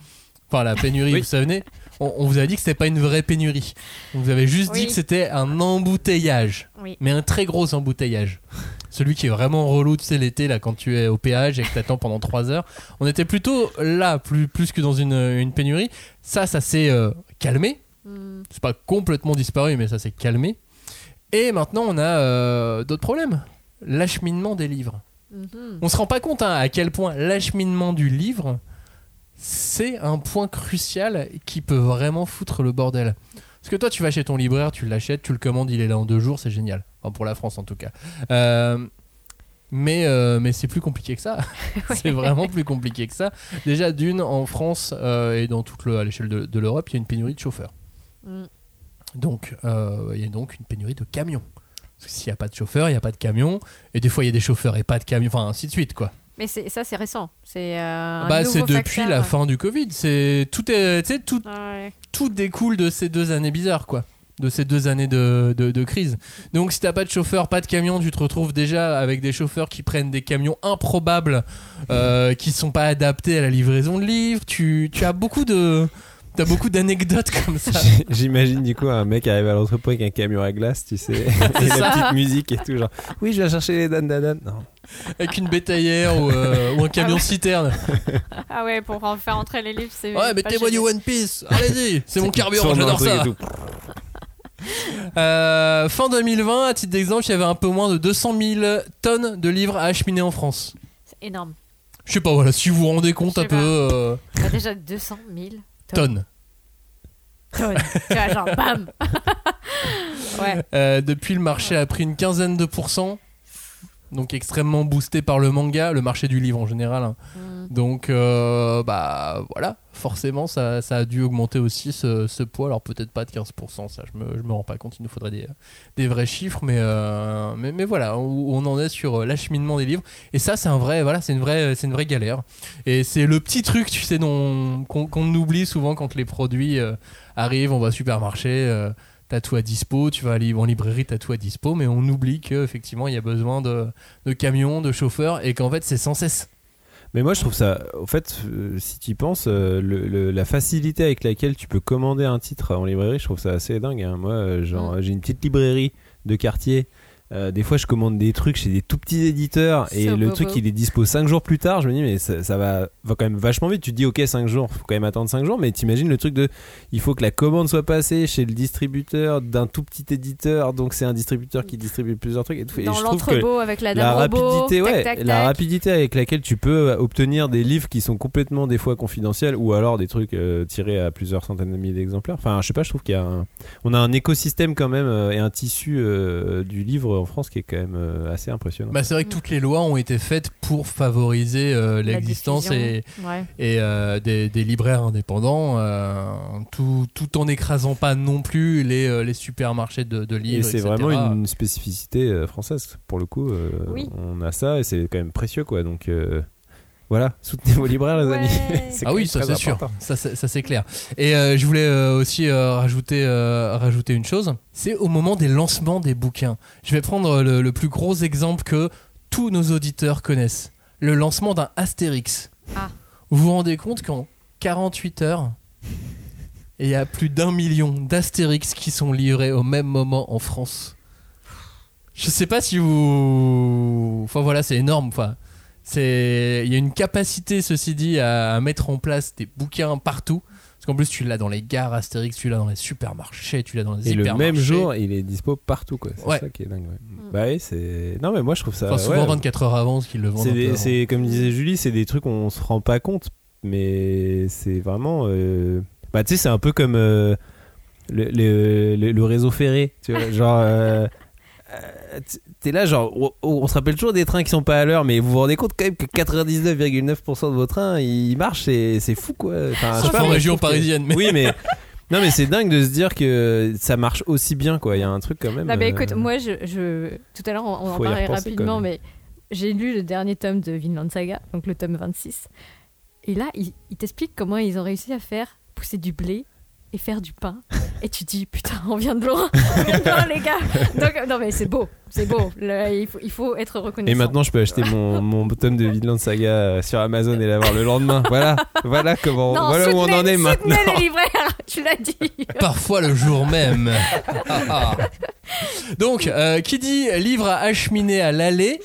Enfin, la pénurie, Oui. vous savez. On, on vous a dit que c'était pas une vraie pénurie. On vous avait juste dit que c'était un embouteillage. Oui. Mais un très gros embouteillage. Celui qui est vraiment relou, tu sais, l'été, là, quand tu es au péage et que t'attends pendant 3 heures. On était plutôt là, plus, plus que dans une, une pénurie. Ça, ça s'est euh, calmé Mm. c'est pas complètement disparu, mais ça s'est calmé. Et maintenant, on a euh, d'autres problèmes. L'acheminement des livres. Mhm. On se rend pas compte hein, à quel point l'acheminement du livre, c'est un point crucial qui peut vraiment foutre le bordel. Parce que toi, tu vas chez ton libraire, tu l'achètes, tu le commandes, il est là en deux jours, c'est génial. Enfin, pour la France en tout cas. Euh, mais euh, mais c'est plus compliqué que ça. c'est vraiment plus compliqué que ça. Déjà, d'une, en France euh, et dans toute le, à l'échelle de, de l'Europe, il y a une pénurie de chauffeurs. Mm. Donc, euh, il y a donc une pénurie de camions. Parce que s'il n'y a pas de chauffeur, il n'y a pas de camions. Et des fois, il y a des chauffeurs et pas de camions. Enfin, ainsi de suite, quoi. Mais ça, c'est récent. C'est euh, bah, c'est depuis la fin du Covid. C'est tout est, tout, Ouais. tout découle de ces deux années bizarres, quoi. De ces deux années de, de, de crise. Donc, si t'as pas de chauffeur, pas de camion, tu te retrouves déjà avec des chauffeurs qui prennent des camions improbables, euh, qui sont pas adaptés à la livraison de livres. Tu, tu as beaucoup de. T'as beaucoup d'anecdotes comme ça. j'imagine du coup un mec arrive à l'entrepôt avec un camion à glace tu sais et ça. la petite musique et tout genre oui je vais chercher les dan dan dan non avec une bétaillère ou, euh, ou un camion Ah ouais. citerne. Ah ouais, pour en faire entrer les livres, c'est. Ouais, mettez-moi du. One Piece. Allez-y, c'est mon carburant, j'adore ça. et tout. Euh, fin 2020, à titre d'exemple, il y avait un peu moins de 200 000 tonnes de livres à acheminer en France. C'est énorme. Je sais pas, voilà, si vous vous rendez compte un sais peu. pas. euh, Bah, déjà 200 000 tonnes. tonnes. tonnes. tu vois, genre bam Ouais. Euh, depuis, le marché a pris une quinzaine de pourcents. Donc extrêmement boosté par le manga, le marché du livre en général. hein. Mm. Donc, euh, bah voilà, forcément, ça, ça a dû augmenter aussi ce, ce poids. Alors peut-être pas de 15%, ça, je me, je me rends pas compte, il nous faudrait des, des vrais chiffres, mais, euh, mais, mais voilà, où on en est sur euh, l'acheminement des livres. Et ça, c'est un vrai, voilà, c'est une vraie, c'est une vraie galère. Et c'est le petit truc, tu sais, dont- qu'on oublie souvent quand les produits euh, arrivent, on va au supermarché. T'as tout à dispo, tu vas aller en librairie, t'as tout à dispo, mais on oublie qu'effectivement il y a besoin de, de camions, de chauffeurs, et qu'en fait c'est sans cesse. Mais moi, je trouve ça, au fait, euh, si tu y penses, euh, le- le- la facilité avec laquelle tu peux commander un titre en librairie, je trouve ça assez dingue. hein. Moi, euh, genre, j'ai une petite librairie de quartier. Euh, des fois, je commande des trucs chez des tout petits éditeurs et le truc il est dispo 5 jours plus tard. Je me dis, mais ça, ça va, va quand même vachement vite. Tu te dis, ok, 5 jours, faut quand même attendre 5 jours, mais t'imagines le truc de il faut que la commande soit passée chez le distributeur d'un tout petit éditeur, donc c'est un distributeur qui distribue plusieurs trucs et tout. Dans je trouve que l'entrebot avec la la robot. rapidité, tac, ouais, tac, la rapidité avec laquelle tu peux euh, obtenir des livres qui sont complètement des fois confidentiels ou alors des trucs euh, tirés à plusieurs centaines de milliers d'exemplaires. Enfin, je sais pas, je trouve qu'il y a un, on a un écosystème quand même euh, et un tissu du livre en France qui est quand même euh, assez impressionnant. Bah, c'est vrai que toutes les lois ont été faites pour favoriser euh, l'existence et, diffusion. Ouais. et euh, des, des libraires indépendants, euh, tout, tout en écrasant pas non plus les, les supermarchés de, de livres. et c'est vraiment une spécificité française pour le coup. euh, Oui. On a ça et c'est quand même précieux quoi. Donc euh, voilà, soutenez vos libraires les Ouais. amis. C'est Ah oui, ça c'est sûr, important. ça c'est ça, c'est clair. Et euh, je voulais euh, aussi euh, rajouter, euh, rajouter une chose, c'est au moment des lancements des bouquins. Je vais prendre le, le plus gros exemple que tous nos auditeurs connaissent, le lancement d'un Astérix. Ah. Vous vous rendez compte qu'en 48 heures, il y a plus d'un million d'Astérix qui sont livrés au même moment en France. Je sais pas si vous... Enfin voilà, c'est énorme. Enfin, c'est... Il y a une capacité, ceci dit, à, à mettre en place des bouquins partout. Parce qu'en plus, tu l'as dans les gares Astérix, tu l'as dans les supermarchés, tu l'as dans les Et le même jour, il est dispo partout quoi. C'est Ouais. ça qui est dingue. ouais. Bah oui, c'est. Non mais moi je trouve ça. Enfin, souvent ouais. 24 heures avant, qu'ils le vendent. C'est comme disait Julie, c'est des trucs on se rend pas compte, mais c'est vraiment. euh, Bah tu sais, c'est un peu comme euh, le, le- le- le réseau ferré, tu vois, genre. euh, T'es là, genre, on, on se rappelle toujours des trains qui sont pas à l'heure, mais vous vous rendez compte quand même que 99,9% de vos trains ils marchent, c'est c'est fou quoi. Enfin, je sais Sauf pas, en région que- parisienne. Mais... Oui, mais. Non, mais c'est dingue de se dire que ça marche aussi bien quoi. Il y a un truc quand même. Non, mais euh, écoute, moi, je, je- tout à l'heure, on, on en parlait rapidement, mais j'ai lu le dernier tome de Vinland Saga, donc le tome 26. Et là, il, il t'explique comment ils ont réussi à faire pousser du blé et faire du pain. Et tu dis, putain, on vient de loin, on vient de loin, les gars. Donc, non, mais c'est beau, c'est beau. Le- il, faut, il faut être reconnaissant. Et maintenant, je peux acheter mon, mon tome de Vinland Saga euh, sur Amazon et l'avoir le lendemain. Voilà, voilà comment, non, voilà où on en est maintenant. les libraires, tu l'as dit. Parfois le jour même. Donc, euh, qui dit livre à acheminer à l'aller,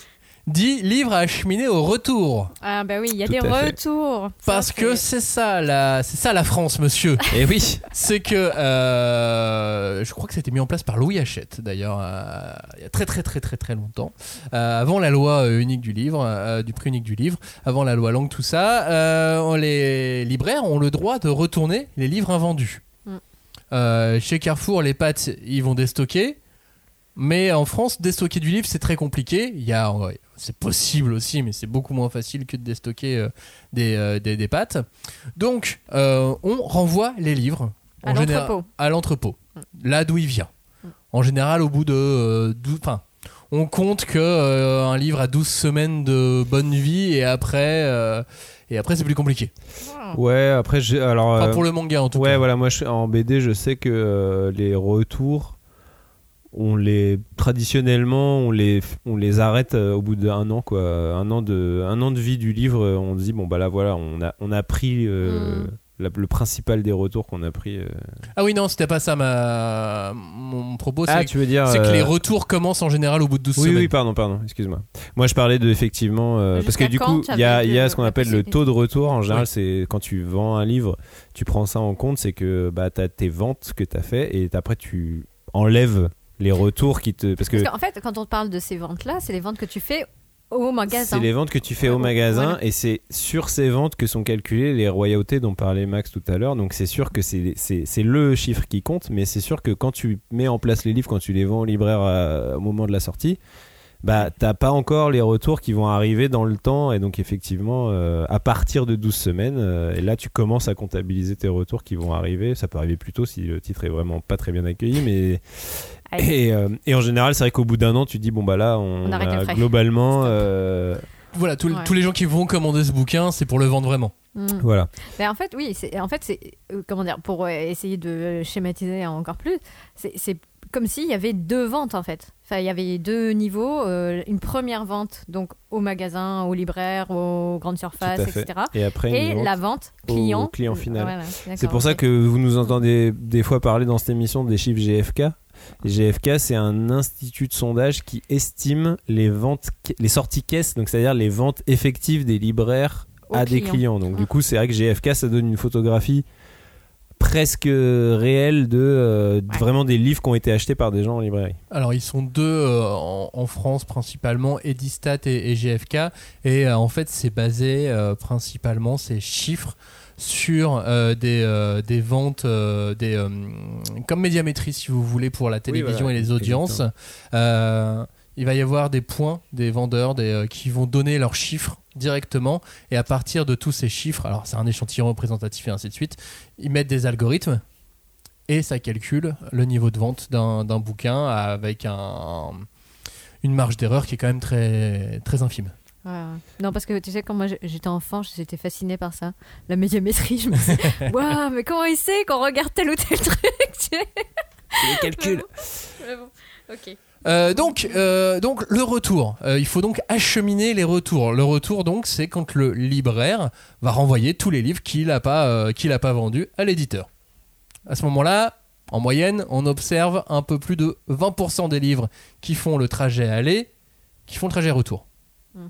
dit livre à acheminer au retour. Ah, bah oui, il y a Tout des retours. Parce Ça, que c'est- ça la, c'est ça la France, monsieur. Et oui, c'est que euh, je crois que c'était mis en place par Louis Hachette d'ailleurs euh, il y a très très très très très longtemps Euh, avant la loi unique du livre euh, du prix unique du livre avant la loi langue tout ça euh, les libraires ont le droit de retourner les livres invendus Mm. Euh, chez Carrefour les pâtes ils vont déstocker mais en France déstocker du livre c'est très compliqué il y a c'est possible aussi mais c'est beaucoup moins facile que de déstocker euh, des, euh, des, des pâtes donc euh, on renvoie les livres À en général- l'entrepôt. à l'entrepôt, là d'où il vient. En général, au bout de euh, 12, enfin, on compte que euh, un livre a 12 semaines de bonne vie et après, euh, et après c'est plus compliqué. ouais. Après, j'ai alors. Enfin, pour le manga en tout ouais, cas. voilà. Moi, je, en BD, je sais que euh, les retours, on les traditionnellement, on les, on les arrête euh, au bout d'un an, quoi. Un an de, un an de vie du livre. On se dit bon bah là, voilà, on a, on a pris. euh, Mm. la- le principal des retours qu'on a pris. euh. Ah oui, non, c'était pas ça ma... mon propos. Ah, C'est tu veux dire c'est que les retours commencent en général au bout de 12 Oui, semaines. oui, pardon, pardon, excuse-moi. Moi, je parlais de effectivement. euh, parce que du coup, il y a, il y a ce qu'on appelle le taux de retour. En général, c'est quand tu vends un livre, tu prends ça en compte, c'est que bah, tu as tes ventes que tu as fait et après, tu enlèves les retours qui te. Parce que Parce qu'en fait, quand on parle de ces ventes-là, c'est les ventes que tu fais au magasin. c'est les ventes que tu fais au magasin voilà. et c'est sur ces ventes que sont calculées les royautés dont parlait Max tout à l'heure. Donc c'est sûr que c'est le chiffre qui compte, mais c'est sûr que quand tu mets en place les livres, quand tu les vends au libraire à- au moment de la sortie, bah t'as pas encore les retours qui vont arriver dans le temps et donc effectivement euh, à partir de 12 semaines euh, et là tu commences à comptabiliser tes retours qui vont arriver ça peut arriver plus tôt si le titre est vraiment pas très bien accueilli mais et, euh, et en général c'est vrai qu'au bout d'un an tu dis bon bah là on, On a globalement euh, Voilà, tous- Ouais. tous les gens qui vont commander ce bouquin, c'est pour le vendre vraiment. Mm. voilà Mais en fait, oui, c'est en fait c'est euh, comment dire pour essayer de schématiser encore plus, c'est comme s'il y avait deux ventes en fait. Enfin, il y avait deux niveaux, euh, une première vente donc au magasin, au libraire, aux grandes surfaces, etc. et après Et vente. la vente au client. client final. Voilà, C'est pour ça que vous nous entendez des fois parler dans cette émission des chiffres GFK. GFK, c'est un institut de sondage qui estime les ventes, les sorties caisses, donc c'est-à-dire les ventes effectives des libraires à des clients. Donc du coup, c'est vrai que GFK, ça donne une photographie presque réelle de euh, Ouais. vraiment des livres qui ont été achetés par des gens en librairie. Alors ils sont deux euh, en, en France principalement, Edistat et, et GFK, et euh, en fait c'est basé euh, principalement ces chiffres sur euh, des, euh, des ventes, euh, des, euh, comme médiamétrie si vous voulez pour la télévision voilà, et les audiences. Il va y avoir des points des vendeurs des, euh, qui vont donner leurs chiffres directement et à partir de tous ces chiffres, alors c'est un échantillon représentatif et ainsi de suite, ils mettent des algorithmes et ça calcule le niveau de vente d'un d'un bouquin avec un, une marge d'erreur qui est quand même très, très infime. Ouais, ouais. Non, parce que tu sais, quand moi j'étais enfant, j'étais fascinée par ça. La médiamétrie, je me disais, waouh, mais comment il sait qu'on regarde tel ou tel truc tu sais? Les calculs. Mais bon, ok. Euh, donc, euh, donc le retour. Euh, il faut donc acheminer les retours. Le retour, donc, c'est quand le libraire va renvoyer tous les livres qu'il n'a pas, qu'il a pas vendus à l'éditeur. À ce moment-là, en moyenne, on observe un peu plus de 20% des livres qui font le trajet aller, qui font le trajet retour. Hmm.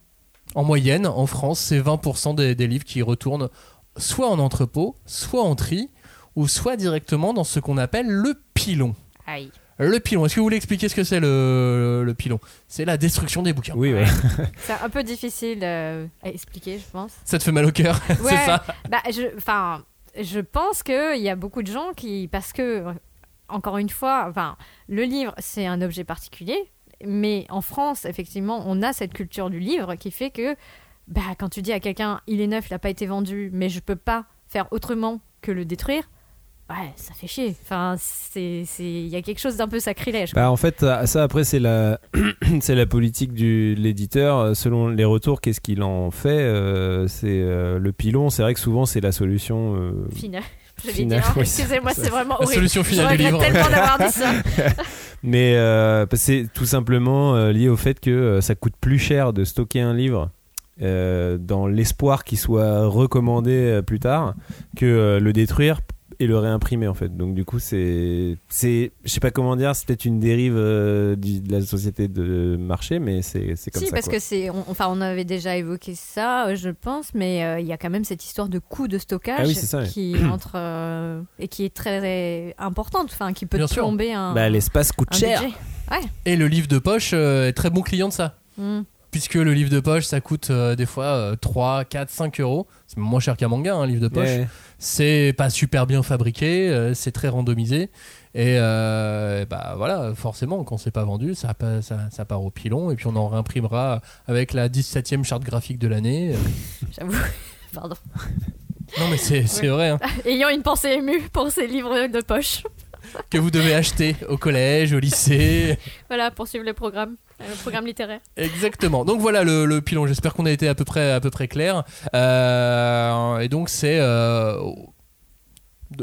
En moyenne, en France, c'est 20% des, des livres qui retournent soit en entrepôt, soit en tri, ou soit directement dans ce qu'on appelle le pilon. Aïe. Le pilon, est-ce que vous voulez expliquer ce que c'est le, le pilon C'est la destruction des bouquins. Oui, ouais. C'est un peu difficile euh, à expliquer, je pense. Ça te fait mal au cœur, c'est ça? Bah, je, enfin, je pense qu'il y a beaucoup de gens qui, parce que, encore une fois, enfin, le livre, c'est un objet particulier, mais en France, effectivement, on a cette culture du livre qui fait que, bah, quand tu dis à quelqu'un, il est neuf, il n'a pas été vendu, mais je peux pas faire autrement que le détruire, ouais, ça fait chier. Enfin, c'est, c'est, il y a quelque chose d'un peu sacrilège. Bah, en fait, euh, ça après c'est la c'est la politique du de l'éditeur Euh, selon les retours. Qu'est-ce qu'il en fait Euh, C'est euh, le pilon. C'est vrai que souvent c'est la solution. euh, Final. Je vais Final, dire, oui, excusez-moi, c'est vraiment La horrible. solution Je finale du regrette livre. tellement d'avoir dit ça. Mais euh, c'est tout simplement euh, lié au fait que euh, ça coûte plus cher de stocker un livre euh, dans l'espoir qu'il soit recommandé euh, plus tard que euh, le détruire et le réimprimer en fait. Donc du coup c'est c'est je sais pas comment dire, c'est peut-être une dérive euh, du- de la société de marché, mais c'est c'est comme si, ça. parce quoi. que c'est, on, enfin, on avait déjà évoqué ça, euh, je pense, mais euh, il y a quand même cette histoire de coût de stockage Ah oui, ouais. qui entre euh, et qui est très importante, enfin, qui peut Bien sûr. plomber un. Bah, l'espace coûte un cher. Et le livre de poche euh, est très bon client de ça. Hmm. Puisque le livre de poche, ça coûte euh, des fois euh, 3, 4, 5 euros. C'est moins cher qu'un manga, un livre de poche. Ouais. C'est pas super bien fabriqué, euh, c'est très randomisé. Et euh, bah voilà, forcément, quand c'est pas vendu, ça, ça, ça part au pilon. Et puis on en réimprimera avec la 17e charte graphique de l'année. J'avoue. Pardon. Non, mais c'est c'est vrai, hein, Ayant une pensée émue pour ces livres de poche. que vous devez acheter au collège, au lycée. Voilà, pour suivre le programme, euh, le programme littéraire. Exactement. Donc voilà le, pilon. J'espère qu'on a été à peu près, clair. Euh, et donc c'est euh,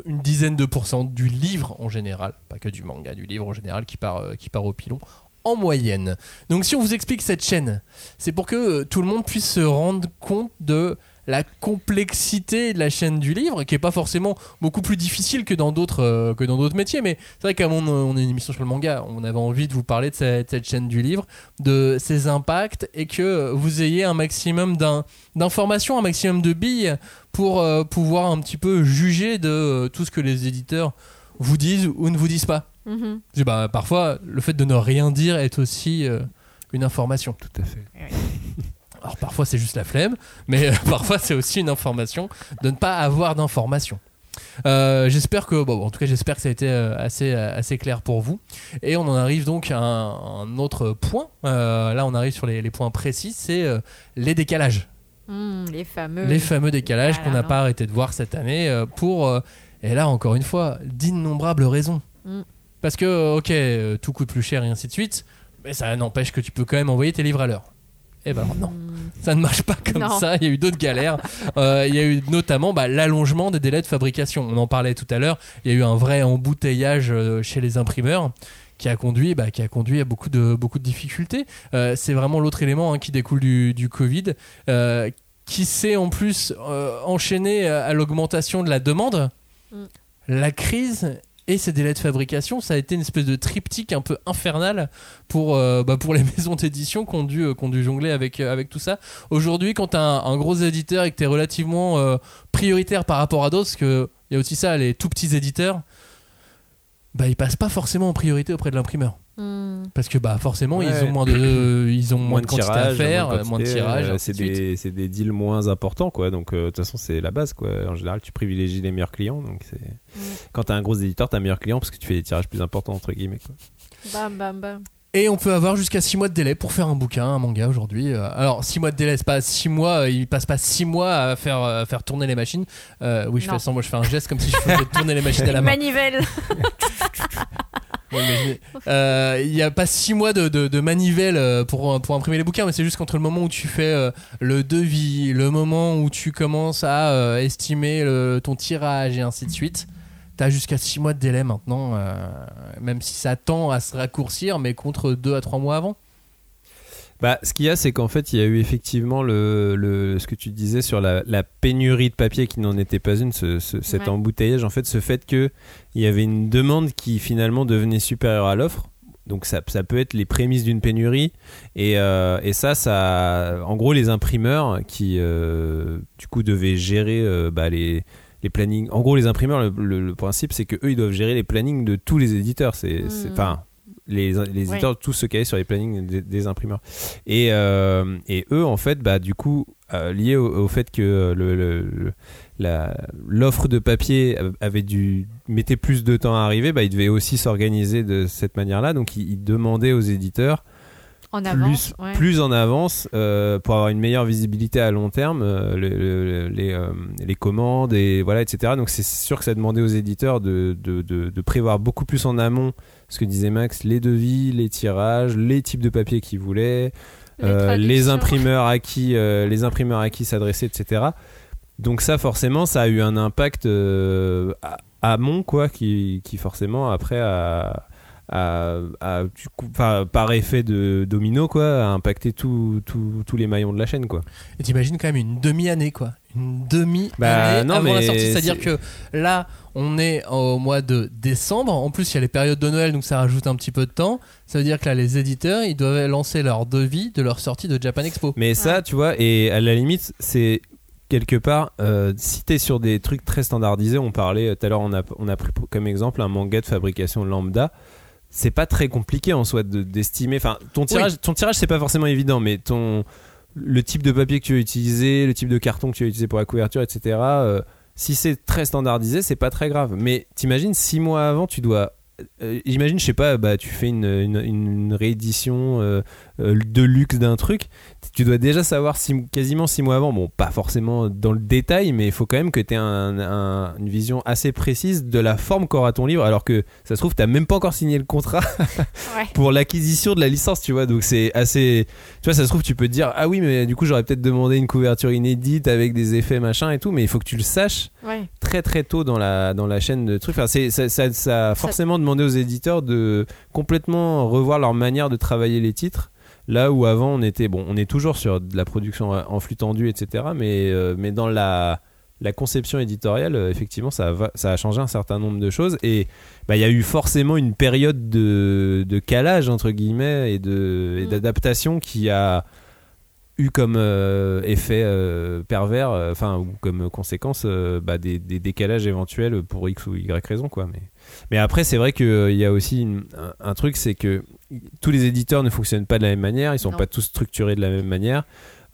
une dizaine de pourcents du livre en général, pas que du manga, du livre en général qui part, euh, qui part au pilon en moyenne. Donc si on vous explique cette chaîne, c'est pour que tout le monde puisse se rendre compte de la complexité de la chaîne du livre, qui est pas forcément beaucoup plus difficile que dans d'autres euh, que dans d'autres métiers. Mais c'est vrai qu'à mon on est une émission sur le manga, on avait envie de vous parler de cette, cette chaîne du livre, de ses impacts et que vous ayez un maximum d'un- d'informations, un maximum de billes pour euh, pouvoir un petit peu juger de euh, tout ce que les éditeurs vous disent ou ne vous disent pas. Mhm. Que, bah, parfois, le fait de ne rien dire est aussi euh, une information. Tout à fait. Alors parfois c'est juste la flemme, mais euh, parfois c'est aussi une information de ne pas avoir d'informations. Euh, j'espère que, bon, en tout cas, j'espère que ça a été euh, assez, assez clair pour vous. Et on en arrive donc à un, un autre point. Euh, là, on arrive sur les, les points précis, c'est euh, les décalages. Hmm, les fameux. Les fameux décalages qu'on n'a pas arrêté de voir cette année pour, et là encore une fois, d'innombrables raisons. Mm. Parce que, ok, tout coûte plus cher et ainsi de suite, mais ça n'empêche que tu peux quand même envoyer tes livres à l'heure. Et ben alors, non, Hmm. ça ne marche pas comme Non. ça. Il y a eu d'autres galères. Euh, il y a eu notamment bah, l'allongement des délais de fabrication. On en parlait tout à l'heure. Il y a eu un vrai embouteillage euh, chez les imprimeurs qui a conduit, bah, qui a conduit à beaucoup de, beaucoup de difficultés. Euh, c'est vraiment l'autre élément hein, qui découle du, du Covid, euh, qui s'est en plus euh, enchaîné à l'augmentation de la demande, Mm. la crise et ces délais de fabrication. Ça a été une espèce de triptyque un peu infernal pour, euh, bah, les maisons d'édition qui ont dû, euh, jongler avec, euh, avec tout ça. Aujourd'hui, quand tu un, un gros éditeur et que tu es relativement prioritaire par rapport à d'autres, parce qu'il y a aussi ça, les tout petits éditeurs, bah, ils passent pas forcément en priorité auprès de l'imprimeur. Hmm. Parce que bah, forcément, Ouais. ils ont moins de, ils ont moins, de quantité à tirages, faire, moins euh, de de quantité, tirages. euh, c'est de des, c'est des deals moins importants, quoi. Donc, euh, de toute façon, c'est la base, quoi. En général, tu privilégies les meilleurs clients. Donc, c'est quand t'as un gros éditeur, t'as un meilleur client parce que tu fais des tirages plus importants entre guillemets. Quoi. Bam, bam, bam. Et on peut avoir jusqu'à 6 mois de délai pour faire un bouquin, un manga aujourd'hui. Euh, Alors 6 mois de délai, c'est pas 6 mois, euh, il passe pas 6 mois à faire, à faire tourner les machines. Euh, oui, je Non. fais ça, moi je fais un geste comme si je faisais tourner les machines à la main. Manivelle. Euh, Il n'y a pas 6 mois de, manivelle euh, pour, pour imprimer les bouquins, mais c'est juste qu'entre le moment où tu fais euh, le devis, le moment où tu commences à euh, estimer ton tirage et ainsi de suite, t'as jusqu'à 6 mois de délai maintenant, euh, même si ça tend à se raccourcir, mais contre 2 à 3 mois avant. Bah, ce qu'il y a, c'est qu'en fait, il y a eu effectivement le, le- ce que tu disais sur la, la pénurie de papier qui n'en était pas une, ce- ce- cet Ouais. embouteillage. En fait, ce fait qu'il y avait une demande qui finalement devenait supérieure à l'offre. Donc ça, ça peut être les prémices d'une pénurie et, euh, et ça, ça, en gros, les imprimeurs qui euh, du coup devaient gérer euh, bah, les, les plannings. En gros, les imprimeurs, le, le- le principe, c'est que eux, ils doivent gérer les plannings de tous les éditeurs. C'est, c'est- Mhm. Les, les éditeurs, tous se calaient sur les plannings des, des imprimeurs. Et, euh, et eux, en fait, bah, du coup, euh, lié au, au fait que le, le- le- la- l'offre de papier avait dû mettait plus de temps à arriver, bah, ils devaient aussi s'organiser de cette manière-là. Donc, ils, ils demandaient aux éditeurs En plus, ouais. plus en avance euh, pour avoir une meilleure visibilité à long terme, euh, le- le- les, euh, les commandes et voilà, etc. Donc, c'est sûr que ça demandait aux éditeurs de, de, de- de prévoir beaucoup plus en amont ce que disait Max, les devis, les tirages, les types de papier qu'ils voulaient, Les euh, les imprimeurs à qui euh, les imprimeurs à qui s'adresser, etc. Donc ça forcément ça a eu un impact euh, à- amont quoi qui, qui forcément après a, a- a, du coup, enfin, par effet de domino quoi a impacté tous les maillons de la chaîne quoi. Et t'imagines quand même une demi-année, quoi. Une demi-année Bah, non, avant la sortie. C'est-à-dire c'est- que là, on est au mois de décembre. En plus, il y a les périodes de Noël, donc ça rajoute un petit peu de temps. Ça veut dire que là, les éditeurs, ils doivent lancer leur devis de leur sortie de Japan Expo. Mais ça, tu vois, et à la limite, c'est quelque part, euh, si t'es sur des trucs très standardisés, on parlait tout à l'heure, on a, on a pris comme exemple un manga de fabrication lambda. C'est pas très compliqué en soi de- d'estimer. Enfin, ton tirage, ton tirage, c'est pas forcément évident, mais ton le type de papier que tu vas utiliser, le type de carton que tu vas utiliser pour la couverture, etc. euh, si c'est très standardisé, c'est pas très grave. Mais t'imagines, six mois avant, tu dois. euh, imagine, je sais pas, bah, tu fais une, une, une réédition euh, de luxe d'un truc. Tu dois déjà savoir six- quasiment six mois avant, bon, pas forcément dans le détail, mais il faut quand même que tu aies un- un- une vision assez précise de la forme qu'aura ton livre, alors que ça se trouve, tu même pas encore signé le contrat Ouais. pour l'acquisition de la licence, tu vois. Donc c'est assez. Tu vois, ça se trouve, tu peux te dire, ah oui, mais du coup, j'aurais peut-être demandé une couverture inédite avec des effets machin et tout, mais il faut que tu le saches Ouais. très très tôt dans la, dans la chaîne de trucs. Enfin, c'est, ça, ça, ça a forcément demandé aux éditeurs de complètement revoir leur manière de travailler les titres. Là où avant on était, bon, on est toujours sur de la production en flux tendu, etc. Mais, euh, mais dans la, la conception éditoriale, euh, effectivement, ça, va, ça a changé un certain nombre de choses. Et bah, il y a eu forcément une période de, de calage, entre guillemets, et Mm. d'adaptation qui a eu comme euh, effet euh, pervers, euh, enfin, ou comme conséquence, euh, bah, des, des décalages éventuels pour X ou Y raison, quoi. Mais, mais après, c'est vrai qu'il y a aussi une- un, un truc, c'est que tous les éditeurs ne fonctionnent pas de la même manière, ils sont Non. pas tous structurés de la même manière.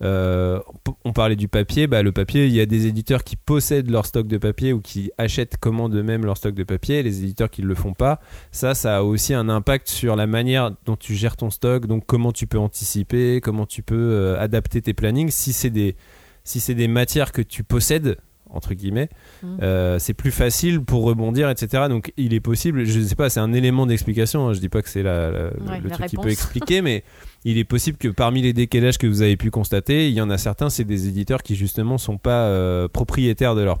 Euh, on parlait du papier, bah, le papier, il y a des éditeurs qui possèdent leur stock de papier ou qui achètent commandent eux-mêmes leur stock de papier, les éditeurs qui ne le font pas. Ça, ça a aussi un impact sur la manière dont tu gères ton stock, donc comment tu peux anticiper, comment tu peux euh, adapter tes plannings. Si c'est des, si c'est des matières que tu possèdes, entre guillemets, Mm. euh, c'est plus facile pour rebondir, etc. Donc il est possible, je ne sais pas, c'est un élément d'explication, hein, je dis pas que c'est la, la- Ouais, le la truc qui peut expliquer, mais il est possible que parmi les décalages que vous avez pu constater, il y en a certains, c'est des éditeurs qui justement sont pas euh, propriétaires de leur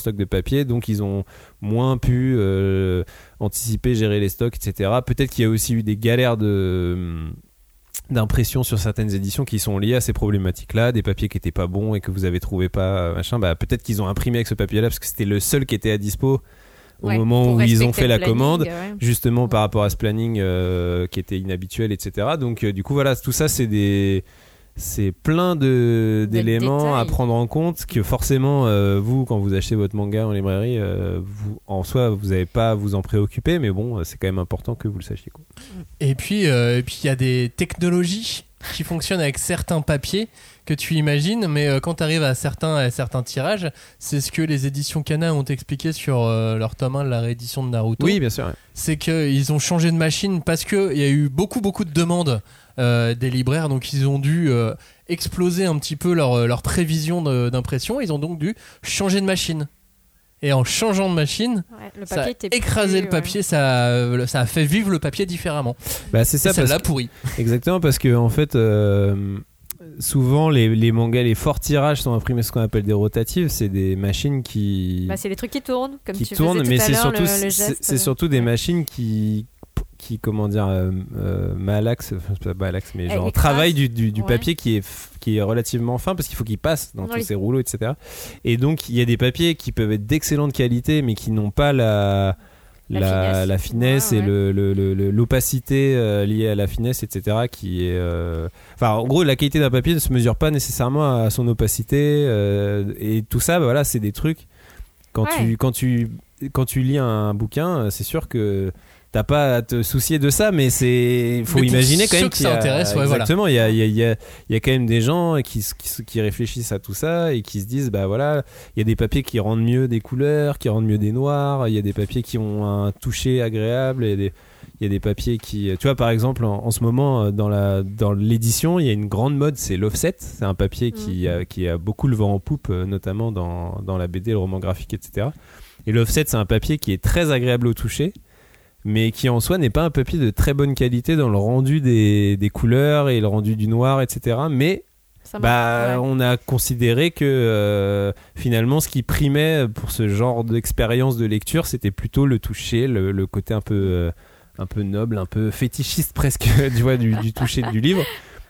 stock de papier, donc ils ont moins pu euh, anticiper, gérer les stocks, etc. Peut-être qu'il y a aussi eu des galères de d'impression sur certaines éditions qui sont liées à ces problématiques-là, des papiers qui étaient pas bons et que vous avez trouvé pas euh, machin, bah peut-être qu'ils ont imprimé avec ce papier-là parce que c'était le seul qui était à dispo au Ouais, moment où ils ont fait la planning, commande ouais. justement par rapport à ce planning euh, qui était inhabituel, etc. Donc euh, du coup voilà, tout ça c'est des c'est plein de d'éléments à prendre en compte que forcément euh, vous quand vous achetez votre manga en librairie euh, vous en soi vous n'avez pas à vous en préoccuper mais bon c'est quand même important que vous le sachiez quoi. Et puis, euh, et puis il y a des technologies qui fonctionne avec certains papiers que tu imagines, mais euh, quand tu arrives à certains, à certains tirages, c'est ce que les éditions Kana ont expliqué sur euh, leur tome 1 de la réédition de Naruto. Oui, bien sûr. ouais. C'est qu'ils ont changé de machine parce qu'il y a eu beaucoup, beaucoup de demandes euh, des libraires, donc ils ont dû euh, exploser un petit peu leur, leur prévision d'impression, ils ont donc dû changer de machine. Et en changeant de machine, Ouais, le ça a papier était écrasé plus, le papier, ça, a- ça a fait vivre le papier différemment. Bah, c'est Ça, ça, l'a pourri. Exactement, parce que en fait, euh, souvent les, les mangas, les forts tirages sont imprimés ce qu'on appelle des rotatives. C'est des machines qui, Bah, c'est les trucs qui tournent, comme qui tu tournent, mais tout à c'est l'heure, surtout, c'est- euh, surtout des machines qui, qui comment dire, euh, euh, pas malaxent, mais genre travaillent du, du, du Ouais. papier qui est, qui est relativement fin parce qu'il faut qu'il passe dans tous ces rouleaux, etc. Et donc il y a des papiers qui peuvent être d'excellente qualité, mais qui n'ont pas la La la, finesse. la finesse Ouais, et ouais. le- le- le- le- l'opacité euh, liée à la finesse, etc. Qui est, euh, enfin, en gros, la qualité d'un papier ne se mesure pas nécessairement à son opacité euh, et tout ça. bah, voilà, c'est des trucs. Quand Ouais. tu quand tu quand tu lis un bouquin, c'est sûr que t'as pas à te soucier de ça, mais c'est faut Mais imaginer quand même que qu'il y ça a- intéresse, ouais, exactement. Il y a il y a, il y a- il y a quand même des gens qui, qui, réfléchissent à tout ça et qui se disent bah voilà il y a des papiers qui rendent mieux des couleurs, qui rendent mieux des noirs. Il y a des papiers qui ont un toucher agréable. Il y a des papiers qui, tu vois, par exemple, en, en ce moment, euh, dans la dans l'édition, il y a une grande mode, c'est l'offset. C'est un papier qui, a, qui a beaucoup le vent en poupe, euh, notamment dans, dans la BD, le roman graphique, etc. Et l'offset, c'est un papier qui est très agréable au toucher, mais qui en soi n'est pas un papier de très bonne qualité dans le rendu des, des couleurs et le rendu du noir, etc. Mais bah, on a considéré que euh, finalement, ce qui primait pour ce genre d'expérience de lecture, c'était plutôt le toucher, le, le côté un peu, euh, un peu noble, un peu fétichiste presque, tu vois, du, du toucher du livre.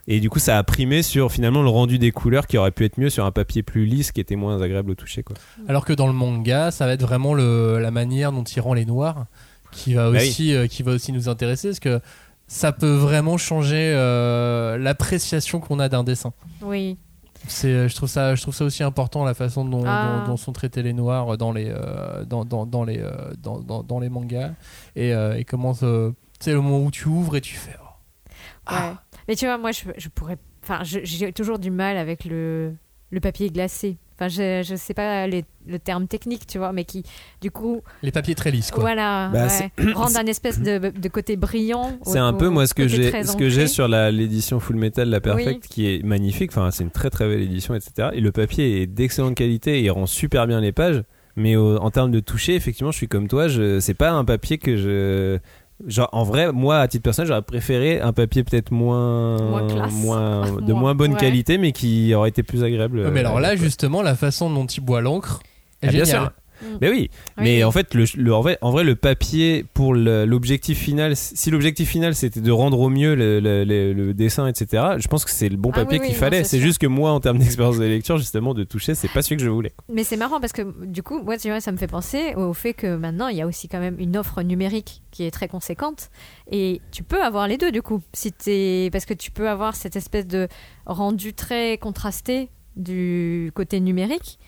Et du coup, ça a primé sur finalement le rendu des couleurs qui aurait pu être mieux sur un papier plus lisse qui était moins agréable au toucher. Quoi. Alors que dans le manga, ça va être vraiment le, la manière dont il rend les noirs qui va Bah aussi, euh, qui va aussi nous intéresser parce que ça peut vraiment changer euh, l'appréciation qu'on a d'un dessin. Oui. C'est, euh, je trouve ça, je trouve ça aussi important la façon dont, Ah. dont- dont sont traités les noirs dans les, euh, dans, dans, dans les, euh, dans, dans, dans les mangas et, euh, et comment, tu sais, le moment où tu ouvres et tu fais. oh. Ouais. Ah. Mais tu vois, moi, je, je pourrais. Enfin, j'ai toujours du mal avec le, le papier glacé. Enfin, je, je sais pas les- le terme technique, tu vois, mais qui, du coup, Les papiers très lisses, quoi. voilà, Bah, ouais, rendent un espèce de, de côté brillant. C'est un peu au moi ce que j'ai ce que j'ai sur la l'édition Full Metal la Perfect Oui. qui est magnifique enfin c'est une très très belle édition etc et le papier est d'excellente qualité et il rend super bien les pages mais au- en termes de toucher effectivement je suis comme toi je c'est pas un papier que je genre en vrai moi à titre personnel j'aurais préféré un papier peut-être moins Moins classe. moins- de Moins- moins bonne ouais. qualité mais qui aurait été plus agréable mais alors euh, là, quoi. justement, la façon dont il boit l'encre est Ah, bien sûr. Mm. Mais oui, Oui, mais en fait, le, le- en, vrai, en vrai, le papier pour l'objectif final, si l'objectif final c'était de rendre au mieux le, dessin, etc., je pense que c'est le bon Ah papier oui, qu'il fallait. c'est juste que moi, en termes d'expérience de lecture, justement, de toucher, c'est pas celui que je voulais. Mais c'est marrant parce que du coup, moi, tu vois, ça me fait penser au fait que maintenant, il y a aussi quand même une offre numérique qui est très conséquente. Et tu peux avoir les deux, du coup. Si t'es... Parce que tu peux avoir cette espèce de rendu très contrasté du côté numérique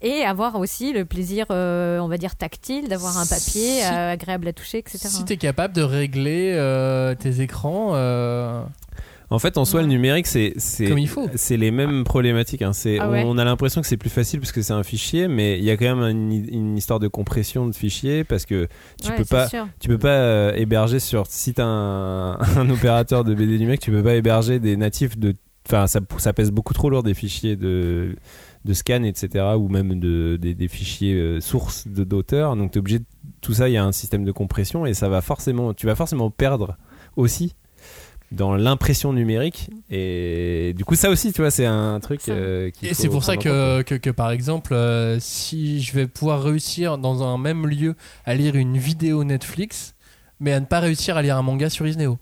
et avoir aussi le plaisir, euh, on va dire, tactile d'avoir un papier Si- euh, agréable à toucher, etc. Si tu es capable de régler euh, tes écrans, euh, En fait, en soi, Ouais. le numérique, c'est c'est Comme il faut. c'est les mêmes problématiques. hein. C'est Ah ouais on a l'impression que c'est plus facile parce que c'est un fichier, mais il y a quand même une, une histoire de compression de fichiers parce que tu Ouais, peux pas sûr. tu peux pas euh, héberger sur si t'as un, un opérateur de BD numérique tu peux pas héberger des natifs de enfin ça, ça pèse beaucoup trop lourd des fichiers de de scan etc ou même de des, des fichiers euh, sources de d'auteur. Donc t'es obligé de, tout ça il y a un système de compression et ça va forcément tu vas forcément perdre aussi dans l'impression numérique. Et du coup ça aussi tu vois c'est un truc euh, Et c'est pour ça que, que, par exemple, euh, si je vais pouvoir réussir dans un même lieu à lire une vidéo Netflix, mais à ne pas réussir à lire un manga sur Isneo.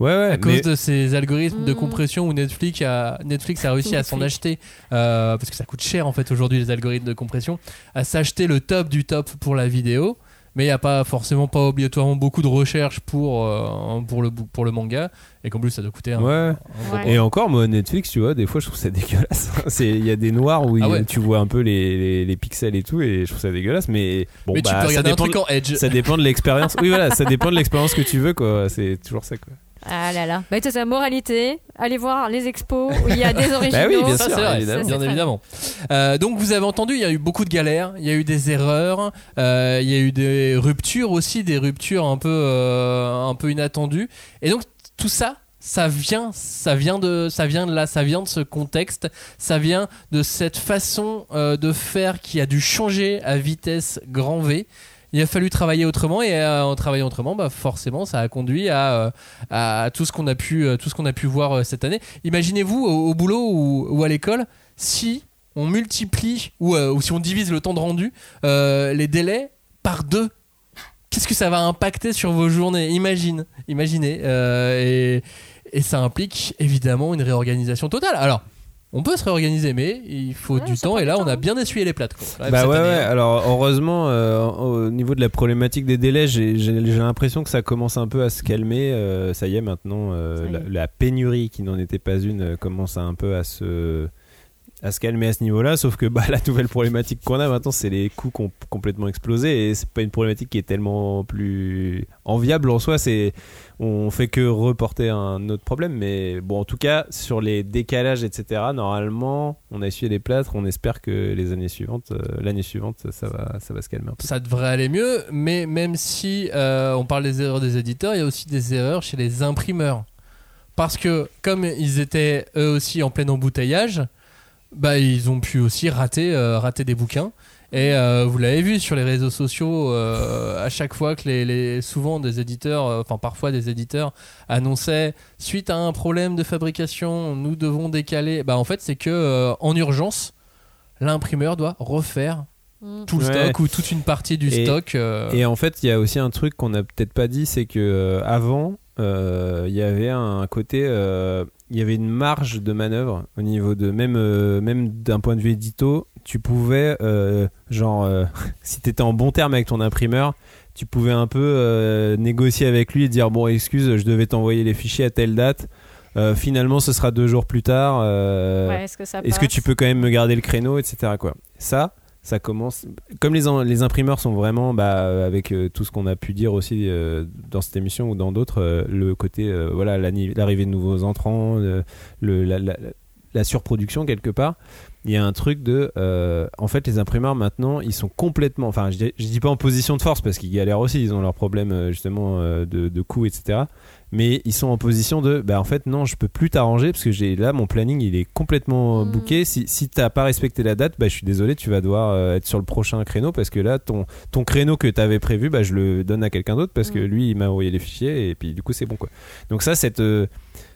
Ouais ouais À cause mais- de ces algorithmes de Mhm. compression où Netflix a, Netflix a réussi à s'en acheter, euh, parce que ça coûte cher en fait aujourd'hui les algorithmes de compression, à s'acheter le top du top pour la vidéo. Mais il n'y a pas forcément pas obligatoirement beaucoup de recherche pour, euh, pour, le, pour le manga. Et qu'en plus ça doit coûter un, ouais un gros Ouais. Et encore, moi, Netflix, tu vois, des fois, je trouve ça dégueulasse. C'est- Il y a des noirs où il- Ah ouais. tu vois un peu les, les, les pixels et tout, et je trouve ça dégueulasse. Mais bon, Mais tu bah, peux ça, regarder un dépend truc de, en Edge. ça dépend de l'expérience. Oui, voilà, ça dépend de l'expérience que tu veux, quoi. C'est toujours ça, quoi. Ah là là. Bah, ça, c'est la moralité. Allez voir les expos où il y a des originaux. Bah oui, bien Ça, sûr, c'est vrai, évidemment. bien Ça, c'est évidemment. Euh, donc vous avez entendu, il y a eu beaucoup de galères, il y a eu des erreurs, euh, il y a eu des ruptures aussi, des ruptures un peu, euh, un peu inattendues. Et donc tout ça, ça vient, ça vient de, ça vient de là, ça vient de ce contexte, ça vient de cette façon euh, de faire qui a dû changer à vitesse grand V. Il a fallu travailler autrement et euh, en travaillant autrement, bah forcément, ça a conduit à, euh, tout ce qu'on a pu, euh, tout ce qu'on a pu voir cette année. Imaginez-vous au, boulot ou, à l'école si on multiplie ou, si on divise le temps de rendu, les délais par deux. Qu'est-ce que ça va impacter sur vos journées? Imagine, imaginez. et, et ça implique évidemment une réorganisation totale. Alors, on peut se réorganiser, mais il faut Ouais, du temps. Et là, on a bien essuyé les plates. quoi. Là, Bah ouais, année, ouais. hein. Alors heureusement, euh, au niveau de la problématique des délais, j'ai l'impression que ça commence un peu à se calmer. Euh, ça y est, maintenant, euh, y la, est. la pénurie qui n'en était pas une commence à un peu à se à se calmer à ce niveau-là. Sauf que bah, la nouvelle problématique qu'on a maintenant, c'est les coûts qui ont complètement explosé et c'est pas une problématique qui est tellement plus enviable en soi. C'est on fait que reporter un autre problème, mais bon, en tout cas, sur les décalages, etc., normalement, on a essuyé les plâtres, on espère que les années suivantes, euh, l'année suivante, ça va, ça va se calmer un peu. ça devrait aller mieux, mais même si euh, on parle des erreurs des éditeurs, il y a aussi des erreurs chez les imprimeurs. Parce que comme ils étaient eux aussi en plein embouteillage, bah, ils ont pu aussi rater, euh, rater des bouquins. Et euh, vous l'avez vu sur les réseaux sociaux, euh, à chaque fois que les, les- souvent des éditeurs, euh, enfin parfois des éditeurs annonçaient suite à un problème de fabrication, nous devons décaler. Bah en fait c'est que euh, en urgence, l'imprimeur doit refaire Mm. tout le Ouais. stock ou toute une partie du Et- stock. euh, Et en fait, il y a aussi un truc qu'on n'a peut-être pas dit, c'est que euh, avant, euh, il y avait un côté, euh, il y avait une marge de manœuvre au niveau de même, euh, même d'un point de vue édito, tu pouvais, euh, genre, euh, si tu étais en bon terme avec ton imprimeur, tu pouvais un peu euh, négocier avec lui et dire bon, excuse, je devais t'envoyer les fichiers à telle date. Euh, finalement, ce sera deux jours plus tard. euh, Ouais, est-ce que que tu peux quand même me garder le créneau, etc. Quoi. Ça, ça commence. Comme les, les imprimeurs sont vraiment, bah, euh, avec euh, tout ce qu'on a pu dire aussi euh, dans cette émission ou dans d'autres, le côté, voilà, l'arrivée de nouveaux entrants, la surproduction quelque part. Il y a un truc de, euh, en fait, les imprimeurs maintenant, ils sont complètement, enfin, je, je dis pas en position de force parce qu'ils galèrent aussi, ils ont leurs problèmes euh, justement euh, de, de coûts, etc mais ils sont en position de bah en fait non je peux plus t'arranger parce que j'ai là mon planning il est complètement Mm. booké si, si t'as pas respecté la date bah je suis désolé tu vas devoir être sur le prochain créneau parce que là ton ton créneau que t'avais prévu bah je le donne à quelqu'un d'autre parce que Mm. lui il m'a envoyé les fichiers et puis du coup c'est bon quoi donc ça cette euh,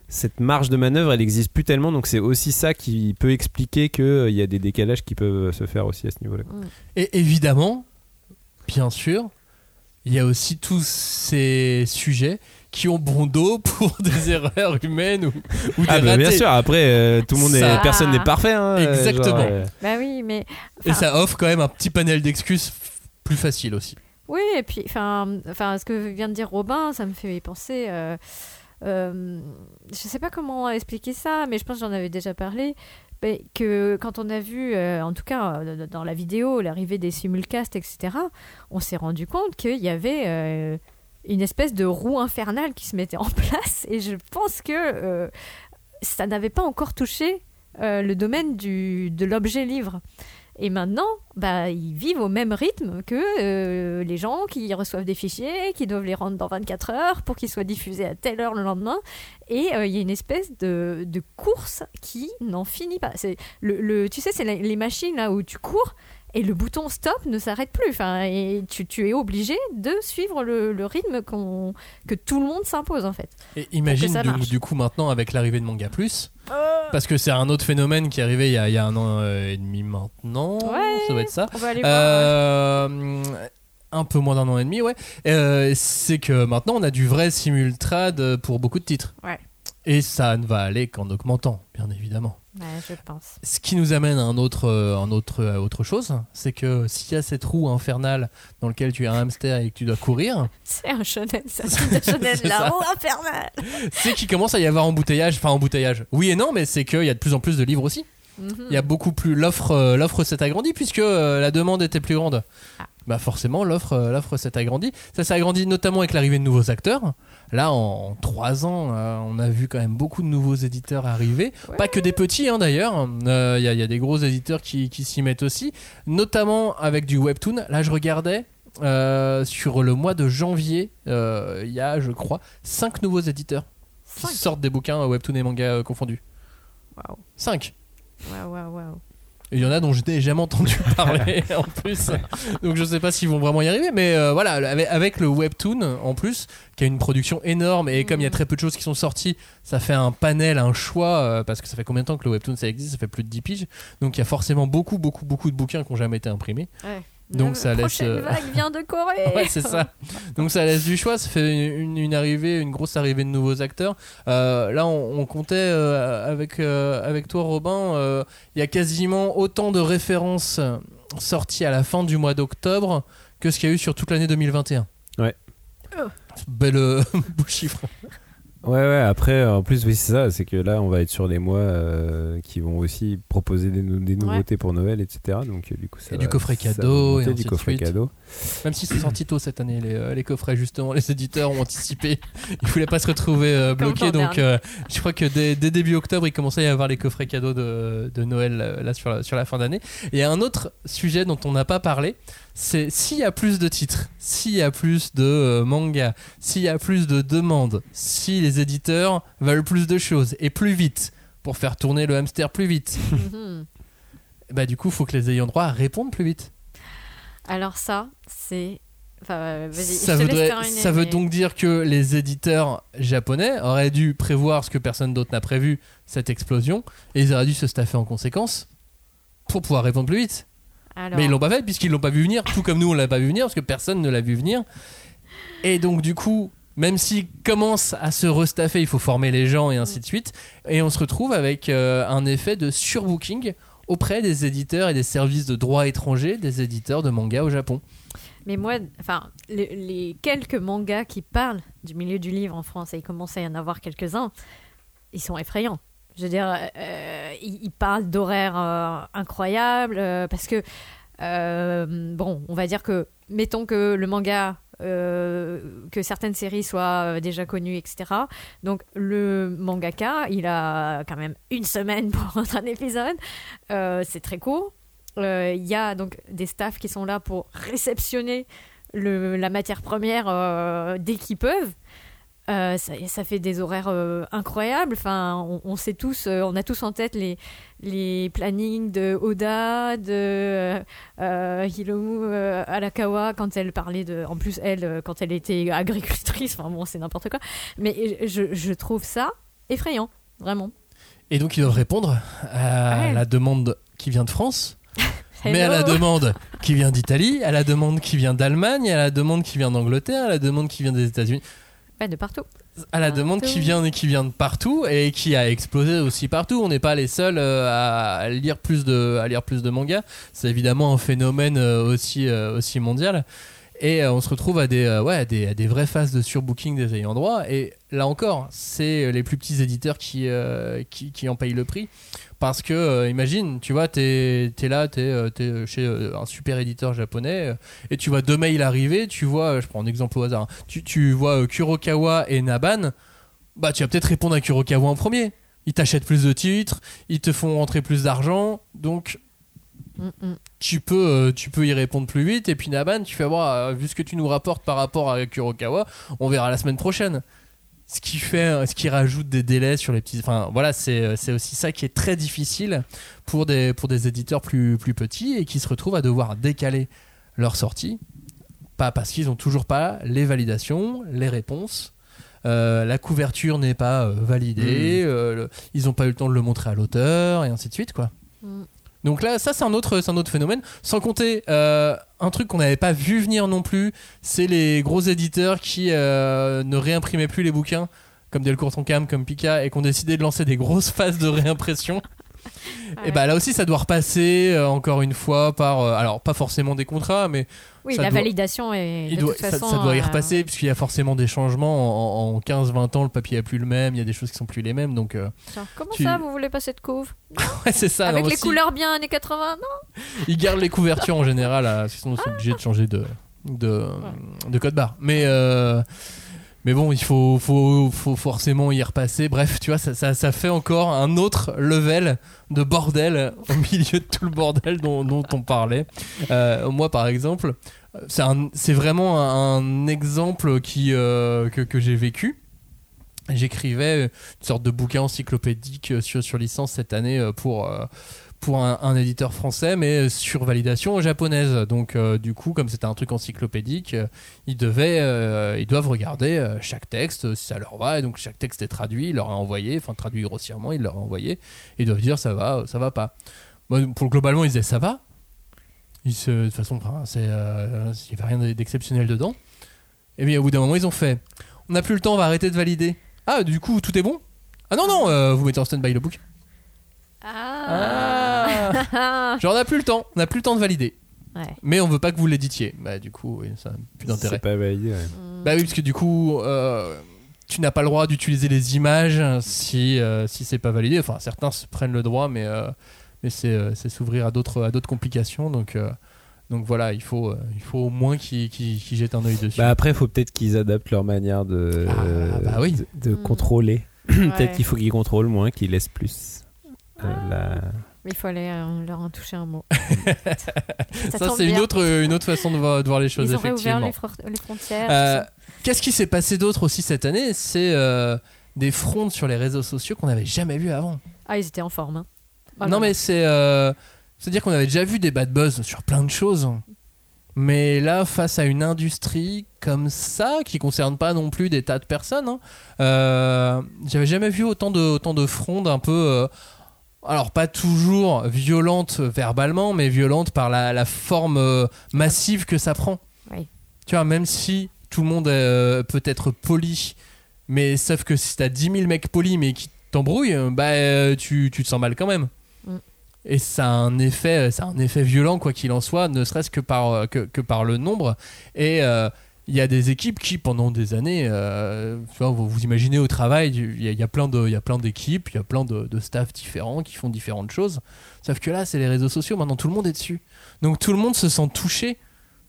cette marge de manœuvre elle existe plus tellement donc c'est aussi ça qui peut expliquer que euh, il y a des décalages qui peuvent se faire aussi à ce niveau là Et évidemment, bien sûr, il y a aussi tous ces sujets qui ont bon dos pour des erreurs humaines ou, ou des ah bah ratés. bien sûr après euh, tout le monde Ça- est personne n'est parfait hein, euh, Exactement. genre, euh, Bah oui, mais. Et ça offre quand même un petit panel d'excuses plus facile aussi. Oui, et puis, enfin, enfin, ce que vient de dire Robin, ça me fait penser. Euh, euh, je sais pas comment expliquer ça, mais je pense que j'en avais déjà parlé. mais que quand on a vu, euh, en tout cas euh, dans la vidéo, l'arrivée des simulcasts, etc., on s'est rendu compte qu'il y avait une espèce de roue infernale qui se mettait en place. Et je pense que ça n'avait pas encore touché le domaine de l'objet livre. Et maintenant, bah, ils vivent au même rythme que euh, les gens qui reçoivent des fichiers, qui doivent les rendre dans 24 heures pour qu'ils soient diffusés à telle heure le lendemain. Et euh, il y a une espèce de, course qui n'en finit pas. Le, tu sais, c'est les machines là où tu cours et le bouton stop ne s'arrête plus. Enfin, et tu, tu es obligé de suivre le, le rythme que tout le monde s'impose en fait. Et imagine du, coup maintenant avec l'arrivée de Manga Plus, parce que c'est un autre phénomène qui est arrivé il y a, il y a un an euh, et demi maintenant, Ouais. ça va être ça. On va aller voir. Euh, un peu moins d'un an et demi, ouais. Euh, c'est que maintenant on a du vrai simultrad pour beaucoup de titres. Ouais. Et ça ne va aller qu'en augmentant, bien évidemment. Ouais, je pense. Ce qui nous amène à un autre, euh, un autre, à autre chose, c'est que s'il y a cette roue infernale dans laquelle tu es un hamster et que tu dois courir, C'est un shonen, c'est un film de shonen C'est qu'il commence à y avoir embouteillage, enfin embouteillage. Oui et non, mais c'est qu'il y a de plus en plus de livres aussi. Mhm. Il y a beaucoup plus l'offre, euh, l'offre s'est agrandie puisque euh, la demande était plus grande. Ah. bah forcément l'offre euh, l'offre s'est agrandie. Ça s'est agrandi notamment avec l'arrivée de nouveaux acteurs. Là, en trois ans, euh, on a vu quand même beaucoup de nouveaux éditeurs arriver. Pas que des petits hein, d'ailleurs. Euh, Il y, a- il y a des gros éditeurs qui, qui s'y mettent aussi, notamment avec du webtoon. Là, je regardais. euh, sur le mois de janvier, euh, il y a, je crois, cinq nouveaux éditeurs qui Cinq. sortent des bouquins euh, webtoon et manga euh, confondus. Waouh. 5. Waouh, waouh, waouh. Il y en a dont je n'ai jamais entendu parler en plus. Donc je sais pas s'ils vont vraiment y arriver. Mais euh, voilà, avec, avec le webtoon en plus, qui a une production énorme, et comme il y a très peu de choses qui sont sorties, ça fait un panel, un choix, euh, parce que ça fait combien de temps que le webtoon ça existe? Ça fait plus de 10 piges. Donc il y a forcément beaucoup, beaucoup, beaucoup de bouquins qui n'ont jamais été imprimés. Ouais. Donc La ça laisse, prochaine euh, vague vient de Corée. Ouais, c'est ça. Donc ça laisse du choix, ça fait une, une arrivée, une grosse arrivée de nouveaux acteurs. Euh, là, on, on comptait euh, avec, euh, avec toi, Robin, euh, il y a quasiment autant de références sorties à la fin du mois d'octobre que ce qu'il y a eu sur toute l'année 2021. Ouais. Oh. Belle euh, beau chiffre. Ouais, ouais, après, en plus, oui, c'est ça, c'est que là, on va être sur des mois euh, qui vont aussi proposer des, nou- des nouveautés pour Noël, etc. Donc, euh, du coup, ça Et du va- coffret cadeau, monter, et du de coffret suite. cadeau. Même si c'est sorti tôt cette année, les, euh, les coffrets, justement, les éditeurs ont anticipé. Ils voulaient pas se retrouver euh, bloqués. Donc, euh, je crois que dès, dès début octobre, il commençait à y avoir les coffrets cadeaux de, de Noël là sur la, sur la fin d'année. Et il y a un autre sujet dont on n'a pas parlé c'est s'il y a plus de titres, s'il y a plus de euh, mangas, s'il y a plus de demandes, si les éditeurs veulent plus de choses et plus vite pour faire tourner le hamster plus vite, bah du coup, il faut que les ayants droit répondent plus vite. Alors ça, c'est... Enfin, euh, vas-y, Ça, voudrait- terminer, ça veut donc dire que les éditeurs japonais auraient dû prévoir ce que personne d'autre n'a prévu, cette explosion, et ils auraient dû se staffer en conséquence pour pouvoir répondre plus vite. Alors, Mais ils l'ont pas fait puisqu'ils l'ont pas vu venir, tout comme nous on l'a pas vu venir parce que personne ne l'a vu venir. Et donc du coup, même s'ils commencent à se restaffer, il faut former les gens et ainsi de suite. Et on se retrouve avec euh, un effet de surbooking auprès des éditeurs et des services de droit étrangers des éditeurs de manga au Japon. Mais moi, enfin, les, les quelques mangas qui parlent du milieu du livre en France, et il commence à y en avoir quelques-uns, ils sont effrayants. Je veux dire, euh, ils parlent d'horaires euh, incroyables, euh, parce que, bon, on va dire que, mettons que le manga, que certaines séries soient déjà connues, etc. Donc, le mangaka, il a quand même une semaine pour un épisode. C'est très court. Il y a donc des staffs qui sont là pour réceptionner la matière première dès qu'ils peuvent. Euh, ça, ça fait des horaires euh, incroyables. Enfin, on, on sait tous, euh, on a tous en tête les, les plannings de Oda, de Hiromu Arakawa quand elle parlait de, en plus elle quand elle était agricultrice. Enfin bon, c'est n'importe quoi. Mais je, je trouve ça effrayant, vraiment. Et donc ils doivent répondre à Ouais. la demande qui vient de France, mais à la demande qui vient d'Italie, à la demande qui vient d'Allemagne, à la demande qui vient d'Angleterre, à la demande qui vient des États-Unis. De partout. à la Partout. demande qui vient qui vient de partout et qui a explosé aussi partout. On n'est pas les seuls euh, à lire plus de à lire plus de mangas. C'est évidemment un phénomène euh, aussi euh, aussi mondial. Et euh, on se retrouve à des euh, ouais à des, à des vraies phases de surbooking des ayants droit. Et là encore, c'est les plus petits éditeurs qui euh, qui, en payent le prix. Parce que, euh, imagine, tu vois, t'es es là, t'es euh, t'es chez euh, un super éditeur japonais, euh, et tu vois deux mails arriver, tu vois, euh, je prends un exemple au hasard, hein, tu, tu vois euh, Kurokawa et Naban, bah tu vas peut-être répondre à Kurokawa en premier. Ils t'achètent plus de titres, ils te font rentrer plus d'argent, donc Mm, mm. tu peux, euh, tu peux y répondre plus vite. Et puis Naban, tu fais voir, euh, vu ce que tu nous rapportes par rapport à Kurokawa, on verra la semaine prochaine. Ce qui fait, ce qui rajoute des délais sur les petits. Enfin voilà, c'est euh, c'est aussi ça qui est très difficile pour des, pour des éditeurs plus, plus petits et qui se retrouvent à devoir décaler leur sortie. Pas parce qu'ils ont toujours pas les validations, les réponses. Euh, la couverture n'est pas euh, validée, euh, le- ils n'ont pas eu le temps de le montrer à l'auteur, et ainsi de suite, quoi. Mm. Donc là, ça c'est un autre, phénomène. Sans compter euh, un truc qu'on n'avait pas vu venir non plus, c'est les gros éditeurs qui euh, ne réimprimaient plus les bouquins, comme Delcourt Tonkam, comme Pika, et qui ont décidé de lancer des grosses phases de réimpression. Et bah là aussi, ça doit repasser euh, encore une fois par, euh, alors pas forcément des contrats, mais Oui, Ça la doit- validation est. de doit- toute ça, façon, ça doit y euh, repasser puisqu'il y a forcément des changements. En, en 15-20 ans, le papier est plus le même, il y a des choses qui sont plus les mêmes, donc euh, comment tu- ça, vous voulez pas cette couve ouais, c'est ça. Avec non, les aussi, couleurs bien années 80 Non Ils gardent les couvertures en général, sinon ils sont obligés de changer de, de, de code barre. Mais, euh, mais bon, il faut, faut, faut forcément y repasser. Bref, tu vois, ça, ça, ça fait encore un autre level de bordel au milieu de tout le bordel dont, dont on parlait. Euh, moi, par exemple, c'est vraiment un, exemple qui, euh, que, que j'ai vécu. J'écrivais une sorte de bouquin encyclopédique sur, sur licence cette année euh, pour, euh, pour un, éditeur français, mais sur validation japonaise. Donc, euh, du coup, comme c'était un truc encyclopédique, euh, ils, devaient, euh, ils doivent regarder chaque texte, si ça leur va. Et donc, chaque texte est traduit, il leur a envoyé, enfin, traduit grossièrement, il leur a envoyé. Et ils doivent dire ça va, ça va pas. Moi, pour globalement, ils disaient ça va. De toute façon, il n'y avait rien d'exceptionnel dedans. Et bien, au bout d'un moment, ils ont fait on n'a plus le temps, on va arrêter de valider. Ah, du coup, tout est bon? Ah non, non, vous mettez en stand-by le book. Ah, Genre, on n'a plus le temps, on n'a plus le temps de valider. Ouais. Mais on veut pas que vous l'éditiez. Bah, du coup, oui, ça n'a plus d'intérêt. C'est pas validé. ouais. Bah oui, parce que du coup, euh, tu n'as pas le droit d'utiliser les images si, euh, si c'est pas validé. Enfin, certains se prennent le droit, mais, euh, mais c'est euh, c'est s'ouvrir à d'autres à d'autres complications. Donc, euh, donc voilà, il faut, euh, il faut au moins qu'ils jettent un œil dessus. Bah après, il faut peut-être qu'ils adaptent leur manière de, Ah, bah oui. de, de Mm. contrôler. Ouais. peut-être qu'il faut qu'ils contrôlent moins, qu'ils laissent plus. euh, la- Il faut aller euh, leur en toucher un mot. ça, c'est une autre, une autre façon de voir, de voir les choses, Ils ont effectivement. les, les frontières. Euh. Qu'est-ce qui s'est passé d'autre aussi cette année? C'est euh, des frondes sur les réseaux sociaux qu'on n'avait jamais vu avant. Ah, ils étaient en forme. hein. Oh là non, mais c'est. euh, C'est-à-dire qu'on avait déjà vu des bad buzz sur plein de choses. Mais là, face à une industrie comme ça, qui concerne pas non plus des tas de personnes, hein, euh, j'avais jamais vu autant de, autant de frondes un peu. euh, alors, pas toujours violentes verbalement, mais violentes par la, la forme euh, massive que ça prend. Oui. Tu vois, même si tout le monde euh, peut être poli, mais sauf que si t'as 10 000 mecs polis mais qui t'embrouillent, bah euh, tu, tu te sens mal quand même. Mm. Et ça a un effet, ça a un effet violent quoi qu'il en soit, ne serait-ce que par que, que par le nombre. Et euh, il y a des équipes qui pendant des années, euh, tu vous, imaginez au travail, il y, a- plein d'équipes, il y a plein de, de staff différents qui font différentes choses. Sauf que là, c'est les réseaux sociaux. Maintenant, tout le monde est dessus. Donc tout le monde se sent touché.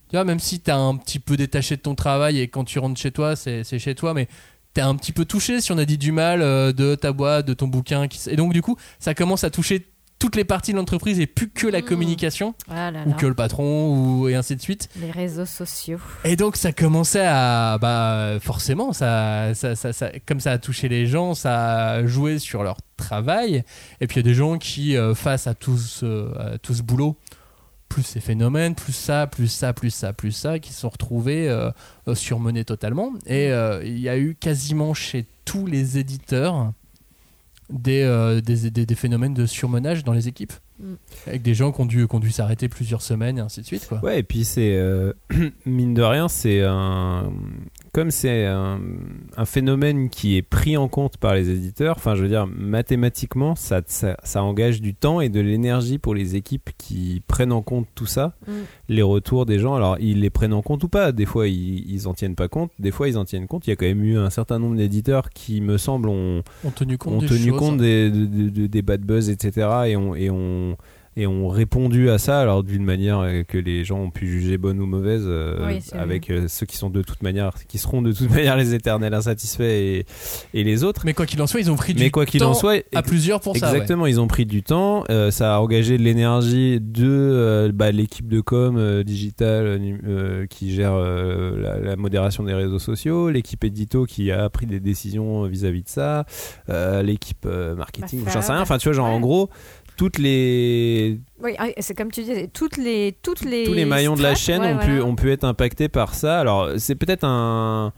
Tu vois, même si t'es un petit peu détaché de ton travail et quand tu rentres chez toi, c'est chez toi, mais t'es un petit peu touché si on a dit du mal euh, de ta boîte, de ton bouquin. Et donc, du coup, ça commence à toucher toutes les parties de l'entreprise et plus que la Mm. communication Ah là ou que le patron ou et ainsi de suite. Les réseaux sociaux. Et donc ça commençait à bah forcément ça, ça, ça, ça- comme ça a touché les gens, ça a joué sur leur travail. Et puis il y a des gens qui euh, face à tout ce, tout ce boulot, plus ces phénomènes, plus ça, plus ça, plus ça, plus ça, qui se sont retrouvés euh, euh, surmenés totalement. Et euh, il y a eu quasiment chez tous les éditeurs des, euh, des, des- des phénomènes de surmenage dans les équipes. Mm. Avec des gens qui ont dû, qui ont dû s'arrêter plusieurs semaines et ainsi de suite. Quoi. Ouais, et puis c'est euh, mine de rien, c'est un comme c'est un, un phénomène qui est pris en compte par les éditeurs. Enfin, je veux dire, mathématiquement, ça, ça, ça engage du temps et de l'énergie pour les équipes qui prennent en compte tout ça, Mm. les retours des gens. Alors, ils les prennent en compte ou pas? Des fois, ils, ils en tiennent pas compte. Des fois, ils en tiennent compte. Il y a quand même eu un certain nombre d'éditeurs qui, me semble, ont ont tenu compte ont des tenu choses. compte des, de- de- de- des bad buzz, etc. et ont, et ont, et ont répondu à ça, alors d'une manière euh, que les gens ont pu juger bonne ou mauvaise, euh, Oui, avec euh, ceux qui sont de toute manière, qui seront de toute manière les éternels insatisfaits et, et les autres. Mais quoi qu'il en soit, ils ont pris du Mais quoi qu'il en temps soit, à plusieurs pour ça. ouais. Exactement, ils ont pris du temps, euh, ça a engagé de l'énergie de euh, bah, l'équipe de com euh, digital qui gère euh, la, la modération des réseaux sociaux, l'équipe édito qui a pris des décisions vis-à-vis de ça, euh, l'équipe euh, marketing, Bah, j'en sais rien. Enfin, tu vois, genre en gros, toutes les Oui, ah, c'est comme tu disais, toutes les, toutes les tous les maillons de la chaîne ouais, ont, pu, ont pu être impactés par ça. Alors, c'est peut-être un,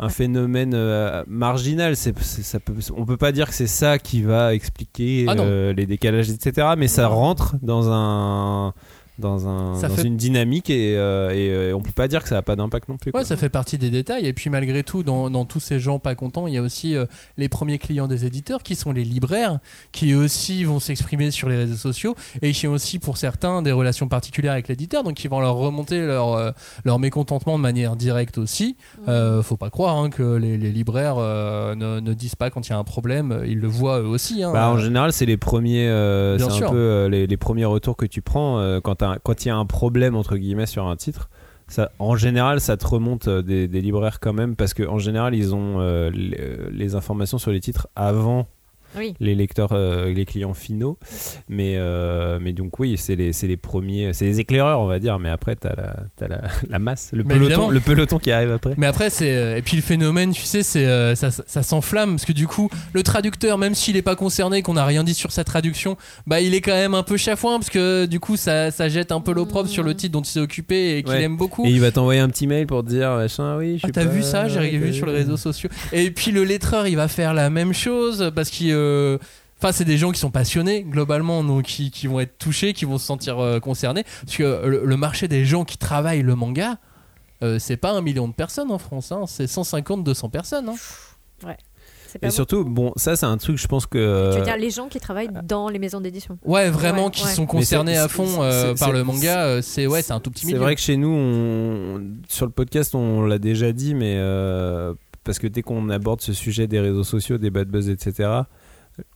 un phénomène euh, marginal. C'est, ça peut, on peut pas dire que c'est ça qui va expliquer Ah euh, les décalages, etc. Mais ça rentre dans un dans, un, Ça dans fait- une dynamique et, euh, et, euh, on peut pas dire que ça a pas d'impact non plus. quoi. Ouais, ça fait partie des détails. Et puis malgré tout, dans, dans tous ces gens pas contents, il y a aussi euh, les premiers clients des éditeurs qui sont les libraires, qui aussi vont s'exprimer sur les réseaux sociaux et qui ont aussi pour certains des relations particulières avec l'éditeur, donc ils vont leur remonter leur, euh, leur mécontentement de manière directe aussi. Euh, faut pas croire hein, que les, les libraires euh, ne, ne disent pas quand il y a un problème, ils le voient eux aussi. hein. Bah, en général, c'est les premiers, euh, c'est un peu euh, les, les premiers retours que tu prends euh, quand quand il y a un problème entre guillemets sur un titre. Ça, en général, ça te remonte euh, des, libraires quand même parce que en général, ils ont euh, euh, les informations sur les titres avant Oui. les lecteurs, euh, les clients finaux. Mais euh, mais donc oui, c'est les c'est les premiers, c'est les éclaireurs, on va dire. Mais après, t'as la t'as la, la masse, le Mais évidemment. peloton, le peloton qui arrive après. Mais après, c'est euh, et puis le phénomène, tu sais, c'est euh, ça, ça s'enflamme parce que du coup, le traducteur, même s'il est pas concerné, qu'on n'a rien dit sur sa traduction, bah il est quand même un peu chafouin parce que du coup, ça, ça jette un peu l'opprobre sur le titre dont il s'est occupé et qu'il Ouais. aime beaucoup. Et il va t'envoyer un petit mail pour te dire machin, oui. je Ah, suis t'as pas- vu ça? J'ai ouais, vu sur les réseaux sociaux. Et puis le lettreur, il va faire la même chose parce qu'il. Euh, Enfin, c'est des gens qui sont passionnés globalement, donc qui, qui vont être touchés, qui vont se sentir euh, concernés. Parce que euh, le, le marché des gens qui travaillent le manga, euh, c'est pas un million de personnes en France, hein, c'est 150-200 personnes. hein. C'est pas Et surtout, bon, ça c'est un truc, je pense que. Tu veux euh, dire les gens qui travaillent dans les maisons d'édition. Ouais, vraiment, Ouais, qui ouais. sont concernés c'est- à fond c'est- euh, c'est- par le c'est- manga, euh, c'est ouais, c'est un tout petit C'est milieu. vrai que chez nous, on, sur le podcast, on l'a déjà dit, mais euh, parce que dès qu'on aborde ce sujet des réseaux sociaux, des bad buzz, etc.,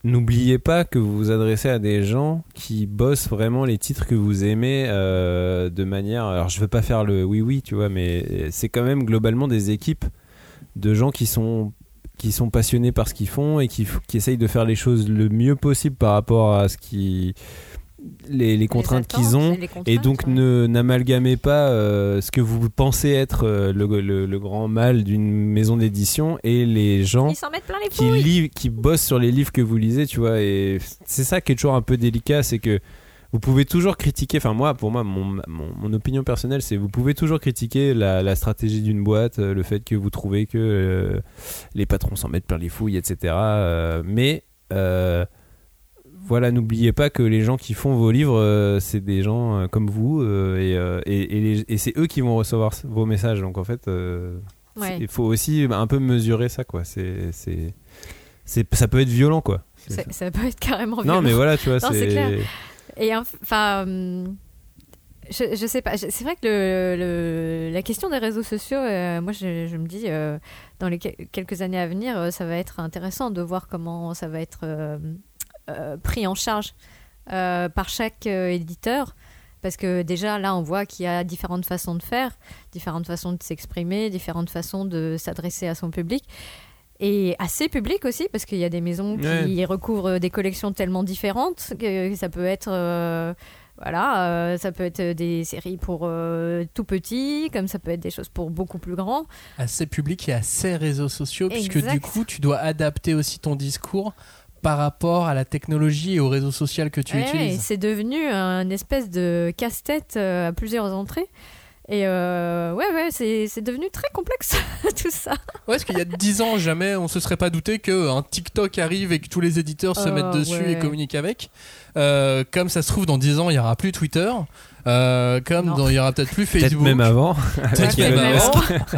n'oubliez pas que vous vous adressez à des gens qui bossent vraiment les titres que vous aimez euh, de manière. Alors, je veux pas faire le oui oui, tu vois, mais c'est quand même globalement des équipes de gens qui sont qui sont passionnés par ce qu'ils font et qui, qui essayent de faire les choses le mieux possible par rapport à ce qui les, les contraintes qu'ils ont et donc ne n'amalgamez pas euh, ce que vous pensez être euh, le, le- le grand mal d'une maison d'édition et les gens les qui lisent, qui bossent sur les livres que vous lisez, tu vois. Et c'est ça qui est toujours un peu délicat, c'est que vous pouvez toujours critiquer. Enfin moi, pour moi, mon, mon, mon opinion personnelle, c'est vous pouvez toujours critiquer la, la stratégie d'une boîte, euh, le fait que vous trouvez que euh, les patrons s'en mettent plein les fouilles, etc. mais voilà, n'oubliez pas que les gens qui font vos livres, euh, c'est des gens euh, comme vous, euh, et, et, et les- et c'est eux qui vont recevoir vos messages. Donc en fait, Ouais. il faut aussi un peu mesurer ça, quoi. C'est, c'est, c'est- ça peut être violent, quoi. Ça, ça. ça peut être carrément Non, violent. mais voilà, tu vois, Non, c'est c'est. clair. Et enfin, hum, je, je sais pas. C'est vrai que le, le- la question des réseaux sociaux, euh, moi, je, je me dis, euh, dans les quel- quelques années à venir, euh, ça va être intéressant de voir comment ça va être pris en charge euh, par chaque euh, éditeur. Parce que déjà, là, on voit qu'il y a différentes façons de faire, différentes façons de s'exprimer, différentes façons de s'adresser à son public. Et à ses publics aussi, parce qu'il y a des maisons qui Ouais. recouvrent des collections tellement différentes que ça peut être. euh, voilà, euh, ça peut être des séries pour euh, tout petits, comme ça peut être des choses pour beaucoup plus grands. à ses publics et à ses réseaux sociaux, puisque du coup, tu dois adapter aussi ton discours par rapport à la technologie et au réseau social que tu Ouais, utilises. c'est devenu un espèce de casse-tête euh, à plusieurs entrées. Et euh, ouais, ouais, c'est devenu très complexe tout ça. Ouais, parce qu'il y a 10 ans, jamais on se serait pas douté qu'un TikTok arrive et que tous les éditeurs se mettent dessus ouais. et communiquent avec. Euh, comme ça se trouve, dans 10 ans, il y aura plus Twitter. Euh, comme Non. dans- il y aura peut-être plus Peut-être Facebook. même avant. Peut-être même avant.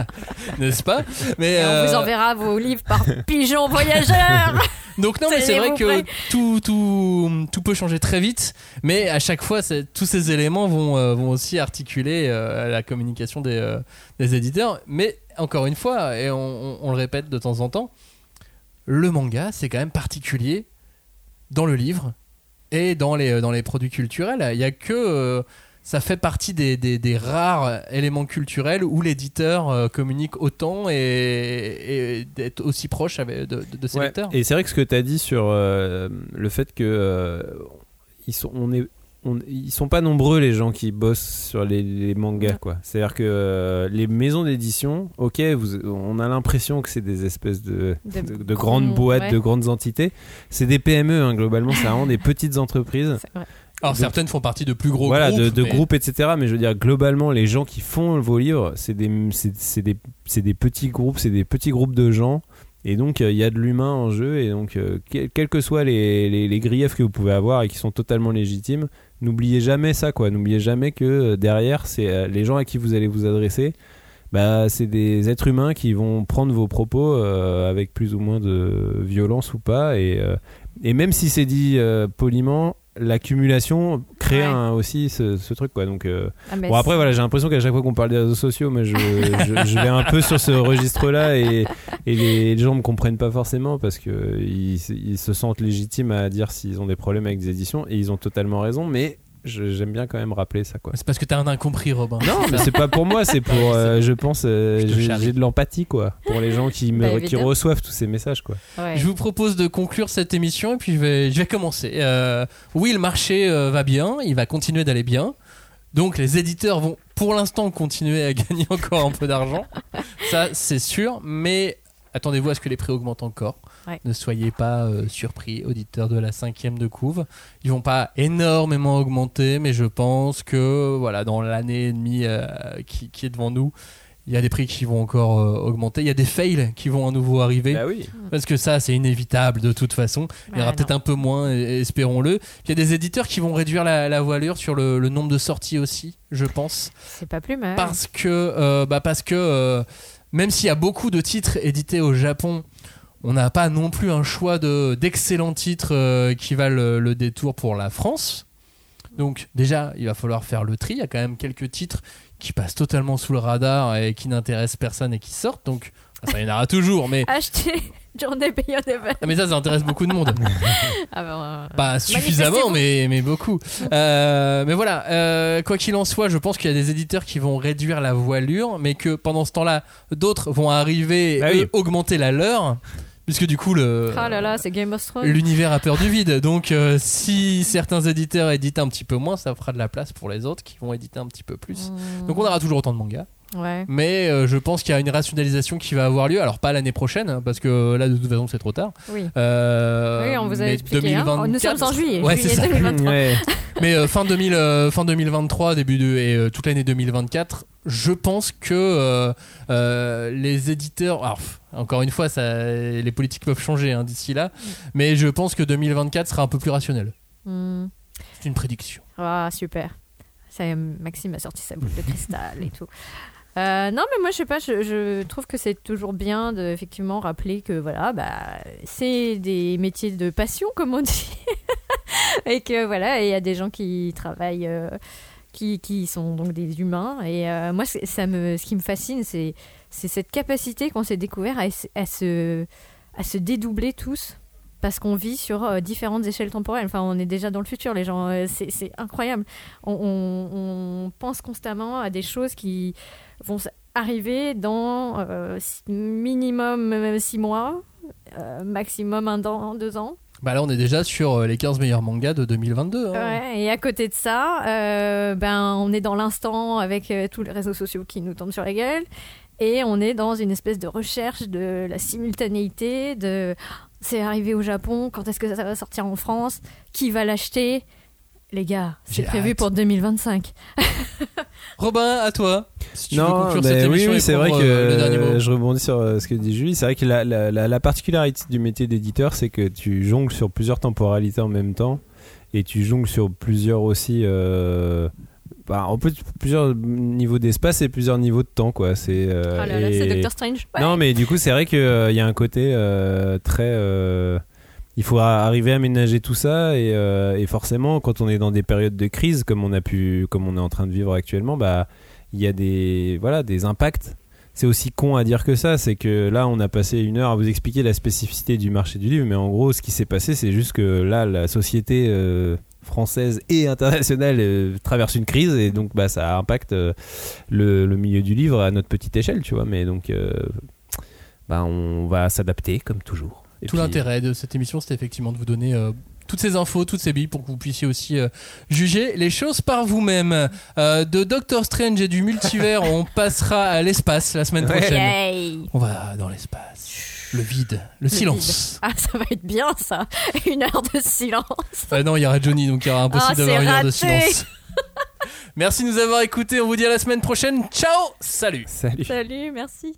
N'est-ce pas Mais Et on vous euh, enverra vos livres par pigeon voyageur. Donc non, mais c'est vrai que tout, tout, tout peut changer très vite, mais à chaque fois, tous ces éléments vont, euh, vont aussi articuler euh, la communication des, euh, des éditeurs. Mais encore une fois, et on, on- on le répète de temps en temps, le manga, c'est quand même particulier dans le livre et dans les, dans les produits culturels. Il y a que... ça fait partie des, des- des rares éléments culturels où l'éditeur euh, communique autant et, et d'être aussi proche avec- de, de- de ses Ouais, lecteurs. Et c'est vrai que ce que tu as dit sur euh, le fait que euh, ils sont on est on- ils sont pas nombreux les gens qui bossent sur les, les mangas quoi. C'est-à-dire que euh, les maisons d'édition, OK, vous, on a l'impression que c'est des espèces de De de, de grandes boîtes, ouais. de grandes entités. C'est des PME hein, globalement, c'est vraiment des petites entreprises. Alors Donc- certaines font partie de plus gros voilà, groupes. de, de mais- groupes, etc. Mais je veux dire, globalement, les gens qui font vos livres, c'est des, c'est, des, c'est des petits groupes, c'est des petits groupes de gens Et donc, euh, il y a de l'humain en jeu. Et donc, euh, que- quels que soient les, les- les griefs que vous pouvez avoir et qui sont totalement légitimes, n'oubliez jamais ça, quoi. N'oubliez jamais que euh, derrière, c'est euh, les gens à qui vous allez vous adresser. Bah, c'est des êtres humains qui vont prendre vos propos euh, avec plus ou moins de violence ou pas. Et, euh, et même si c'est dit euh, poliment, l'accumulation crée Ouais. un- aussi ce, ce truc, quoi. Donc, euh, Ah, Bon après voilà j'ai l'impression qu'à chaque fois qu'on parle des réseaux sociaux mais je, je, je vais un peu sur ce registre là et, et les, les gens me comprennent pas forcément parce que ils, ils se sentent légitimes à dire s'ils ont des problèmes avec des éditions et ils ont totalement raison mais j'aime bien quand même rappeler ça quoi. C'est parce que t'as un incompris, Robin. Non mais c'est pas pour moi c'est pour euh, je pense euh, j'ai de l'empathie quoi pour les gens qui me Bah, qui reçoivent tous ces messages quoi. Ouais. Je vous propose de conclure cette émission et puis je vais, je vais commencer. Euh, oui, le marché euh, va bien, il va continuer d'aller bien. Donc les éditeurs vont pour l'instant continuer à gagner encore un peu d'argent. Ça, c'est sûr. Mais attendez-vous à ce que les prix augmentent encore. Ouais. Ne soyez pas euh, surpris, auditeurs de la cinquième de couve. Ils vont pas énormément augmenter, mais je pense que voilà, dans l'année et demie euh, qui, qui est devant nous, il y a des prix qui vont encore euh, augmenter. Il y a des fails qui vont à nouveau arriver. Bah oui. Parce que ça, c'est inévitable de toute façon. Il y aura peut-être un peu moins, espérons-le. Il y a des éditeurs qui vont réduire la, la voilure sur le, le nombre de sorties aussi, je pense. C'est pas plus mal. Parce que, euh, bah parce que euh, même s'il y a beaucoup de titres édités au Japon, on n'a pas non plus un choix de- d'excellents titres euh, qui valent le, le détour pour la France. Donc déjà, il va falloir faire le tri. Il y a quand même quelques titres qui passent totalement sous le radar et qui n'intéressent personne et qui sortent. Donc ça y en aura toujours, mais Acheter Journée Beyond Heaven. ah, mais ça, ça intéresse beaucoup de monde. Ah ben, euh, Pas suffisamment, mais, mais beaucoup. Euh, mais voilà, euh, quoi qu'il en soit, je pense qu'il y a des éditeurs qui vont réduire la voilure, mais que pendant ce temps-là, d'autres vont arriver et Bah oui. eux, augmenter la leur, puisque du coup, le. Ah là là, c'est Game of Thrones. L'univers a peur du vide, donc euh, si certains éditeurs éditent un petit peu moins, ça fera de la place pour les autres qui vont éditer un petit peu plus. Mmh. Donc on aura toujours autant de mangas, Ouais. mais euh, je pense qu'il y a une rationalisation qui va avoir lieu. Alors pas l'année prochaine, hein, parce que là de toute façon c'est trop tard. Oui. Euh, Oui, on vous a expliqué. hein. 2024, Nous sommes en juillet. Ouais, c'est juillet ça. 2023. Ouais. Mais euh, fin, 2000, euh, fin 2023, début de, et euh, toute l'année 2024, je pense que euh, euh, les éditeurs. Alors, encore une fois, ça, les politiques peuvent changer hein, d'ici là, mais je pense que 2024 sera un peu plus rationnel. Hmm. C'est une prédiction. Ah, super. Ça, Maxime a sorti sa boule de cristal et tout. Euh, non, mais moi, je sais pas, je, je trouve que c'est toujours bien de effectivement rappeler que voilà, bah, c'est des métiers de passion, comme on dit. et que voilà, il y a des gens qui travaillent, qui, sont donc des humains. Et euh, moi, ça me, ce qui me fascine, c'est cette capacité qu'on s'est découvert à, à se, à se dédoubler tous. Parce qu'on vit sur euh, différentes échelles temporelles. Enfin, on est déjà dans le futur, les gens. euh, c'est incroyable. On, pense constamment à des choses qui vont arriver dans euh, minimum six mois, maximum un an, deux ans. Bah là, on est déjà sur euh, les 15 meilleurs mangas de 2022. hein. Ouais, et à côté de ça, euh, ben, on est dans l'instant avec euh, tous les réseaux sociaux qui nous tombent sur la gueule. Et on est dans une espèce de recherche de la simultanéité, de c'est arrivé au Japon, quand est-ce que ça va sortir en France, qui va l'acheter? Les gars, c'est prévu hâte. pour 2025. Robin, à toi. Si tu veux Non, conclure cette oui, oui, c'est vrai que euh, le dernier mot. euh, je rebondis sur euh, ce que dit Julie. C'est vrai que la, la, la, la particularité du métier d'éditeur, c'est que tu jongles sur plusieurs temporalités en même temps et tu jongles sur plusieurs aussi. Euh, bah, en plus, plusieurs niveaux d'espace et plusieurs niveaux de temps, quoi. C'est. euh, oh là là, et- c'est Doctor Strange. Ouais. Non, mais du coup, c'est vrai qu'il y a un côté euh, très. Il faut arriver à ménager tout ça et, euh, et forcément, quand on est dans des périodes de crise comme on a pu, comme on est en train de vivre actuellement, bah il y a des voilà des impacts. C'est aussi con à dire que ça, c'est que là on a passé une heure à vous expliquer la spécificité du marché du livre, mais en gros ce qui s'est passé c'est juste que là la société euh, française et internationale euh, traverse une crise et donc bah ça impacte le, le milieu du livre à notre petite échelle, tu vois. Mais donc bah on va s'adapter comme toujours. Et Tout puis- l'intérêt de cette émission, c'était effectivement de vous donner euh, toutes ces infos, toutes ces billes pour que vous puissiez aussi euh, juger les choses par vous-même. Euh, de Doctor Strange et du multivers, on passera à l'espace la semaine prochaine. On va dans l'espace. Le vide, le, silence. Ah, ça va être bien ça. Une heure de silence. Ah non, il y aura Johnny, donc il y aura impossible Ah, d'avoir c'est une heure de raté. silence. Merci de nous avoir écoutés. On vous dit à la semaine prochaine. Ciao Salut Salut. Salut, merci.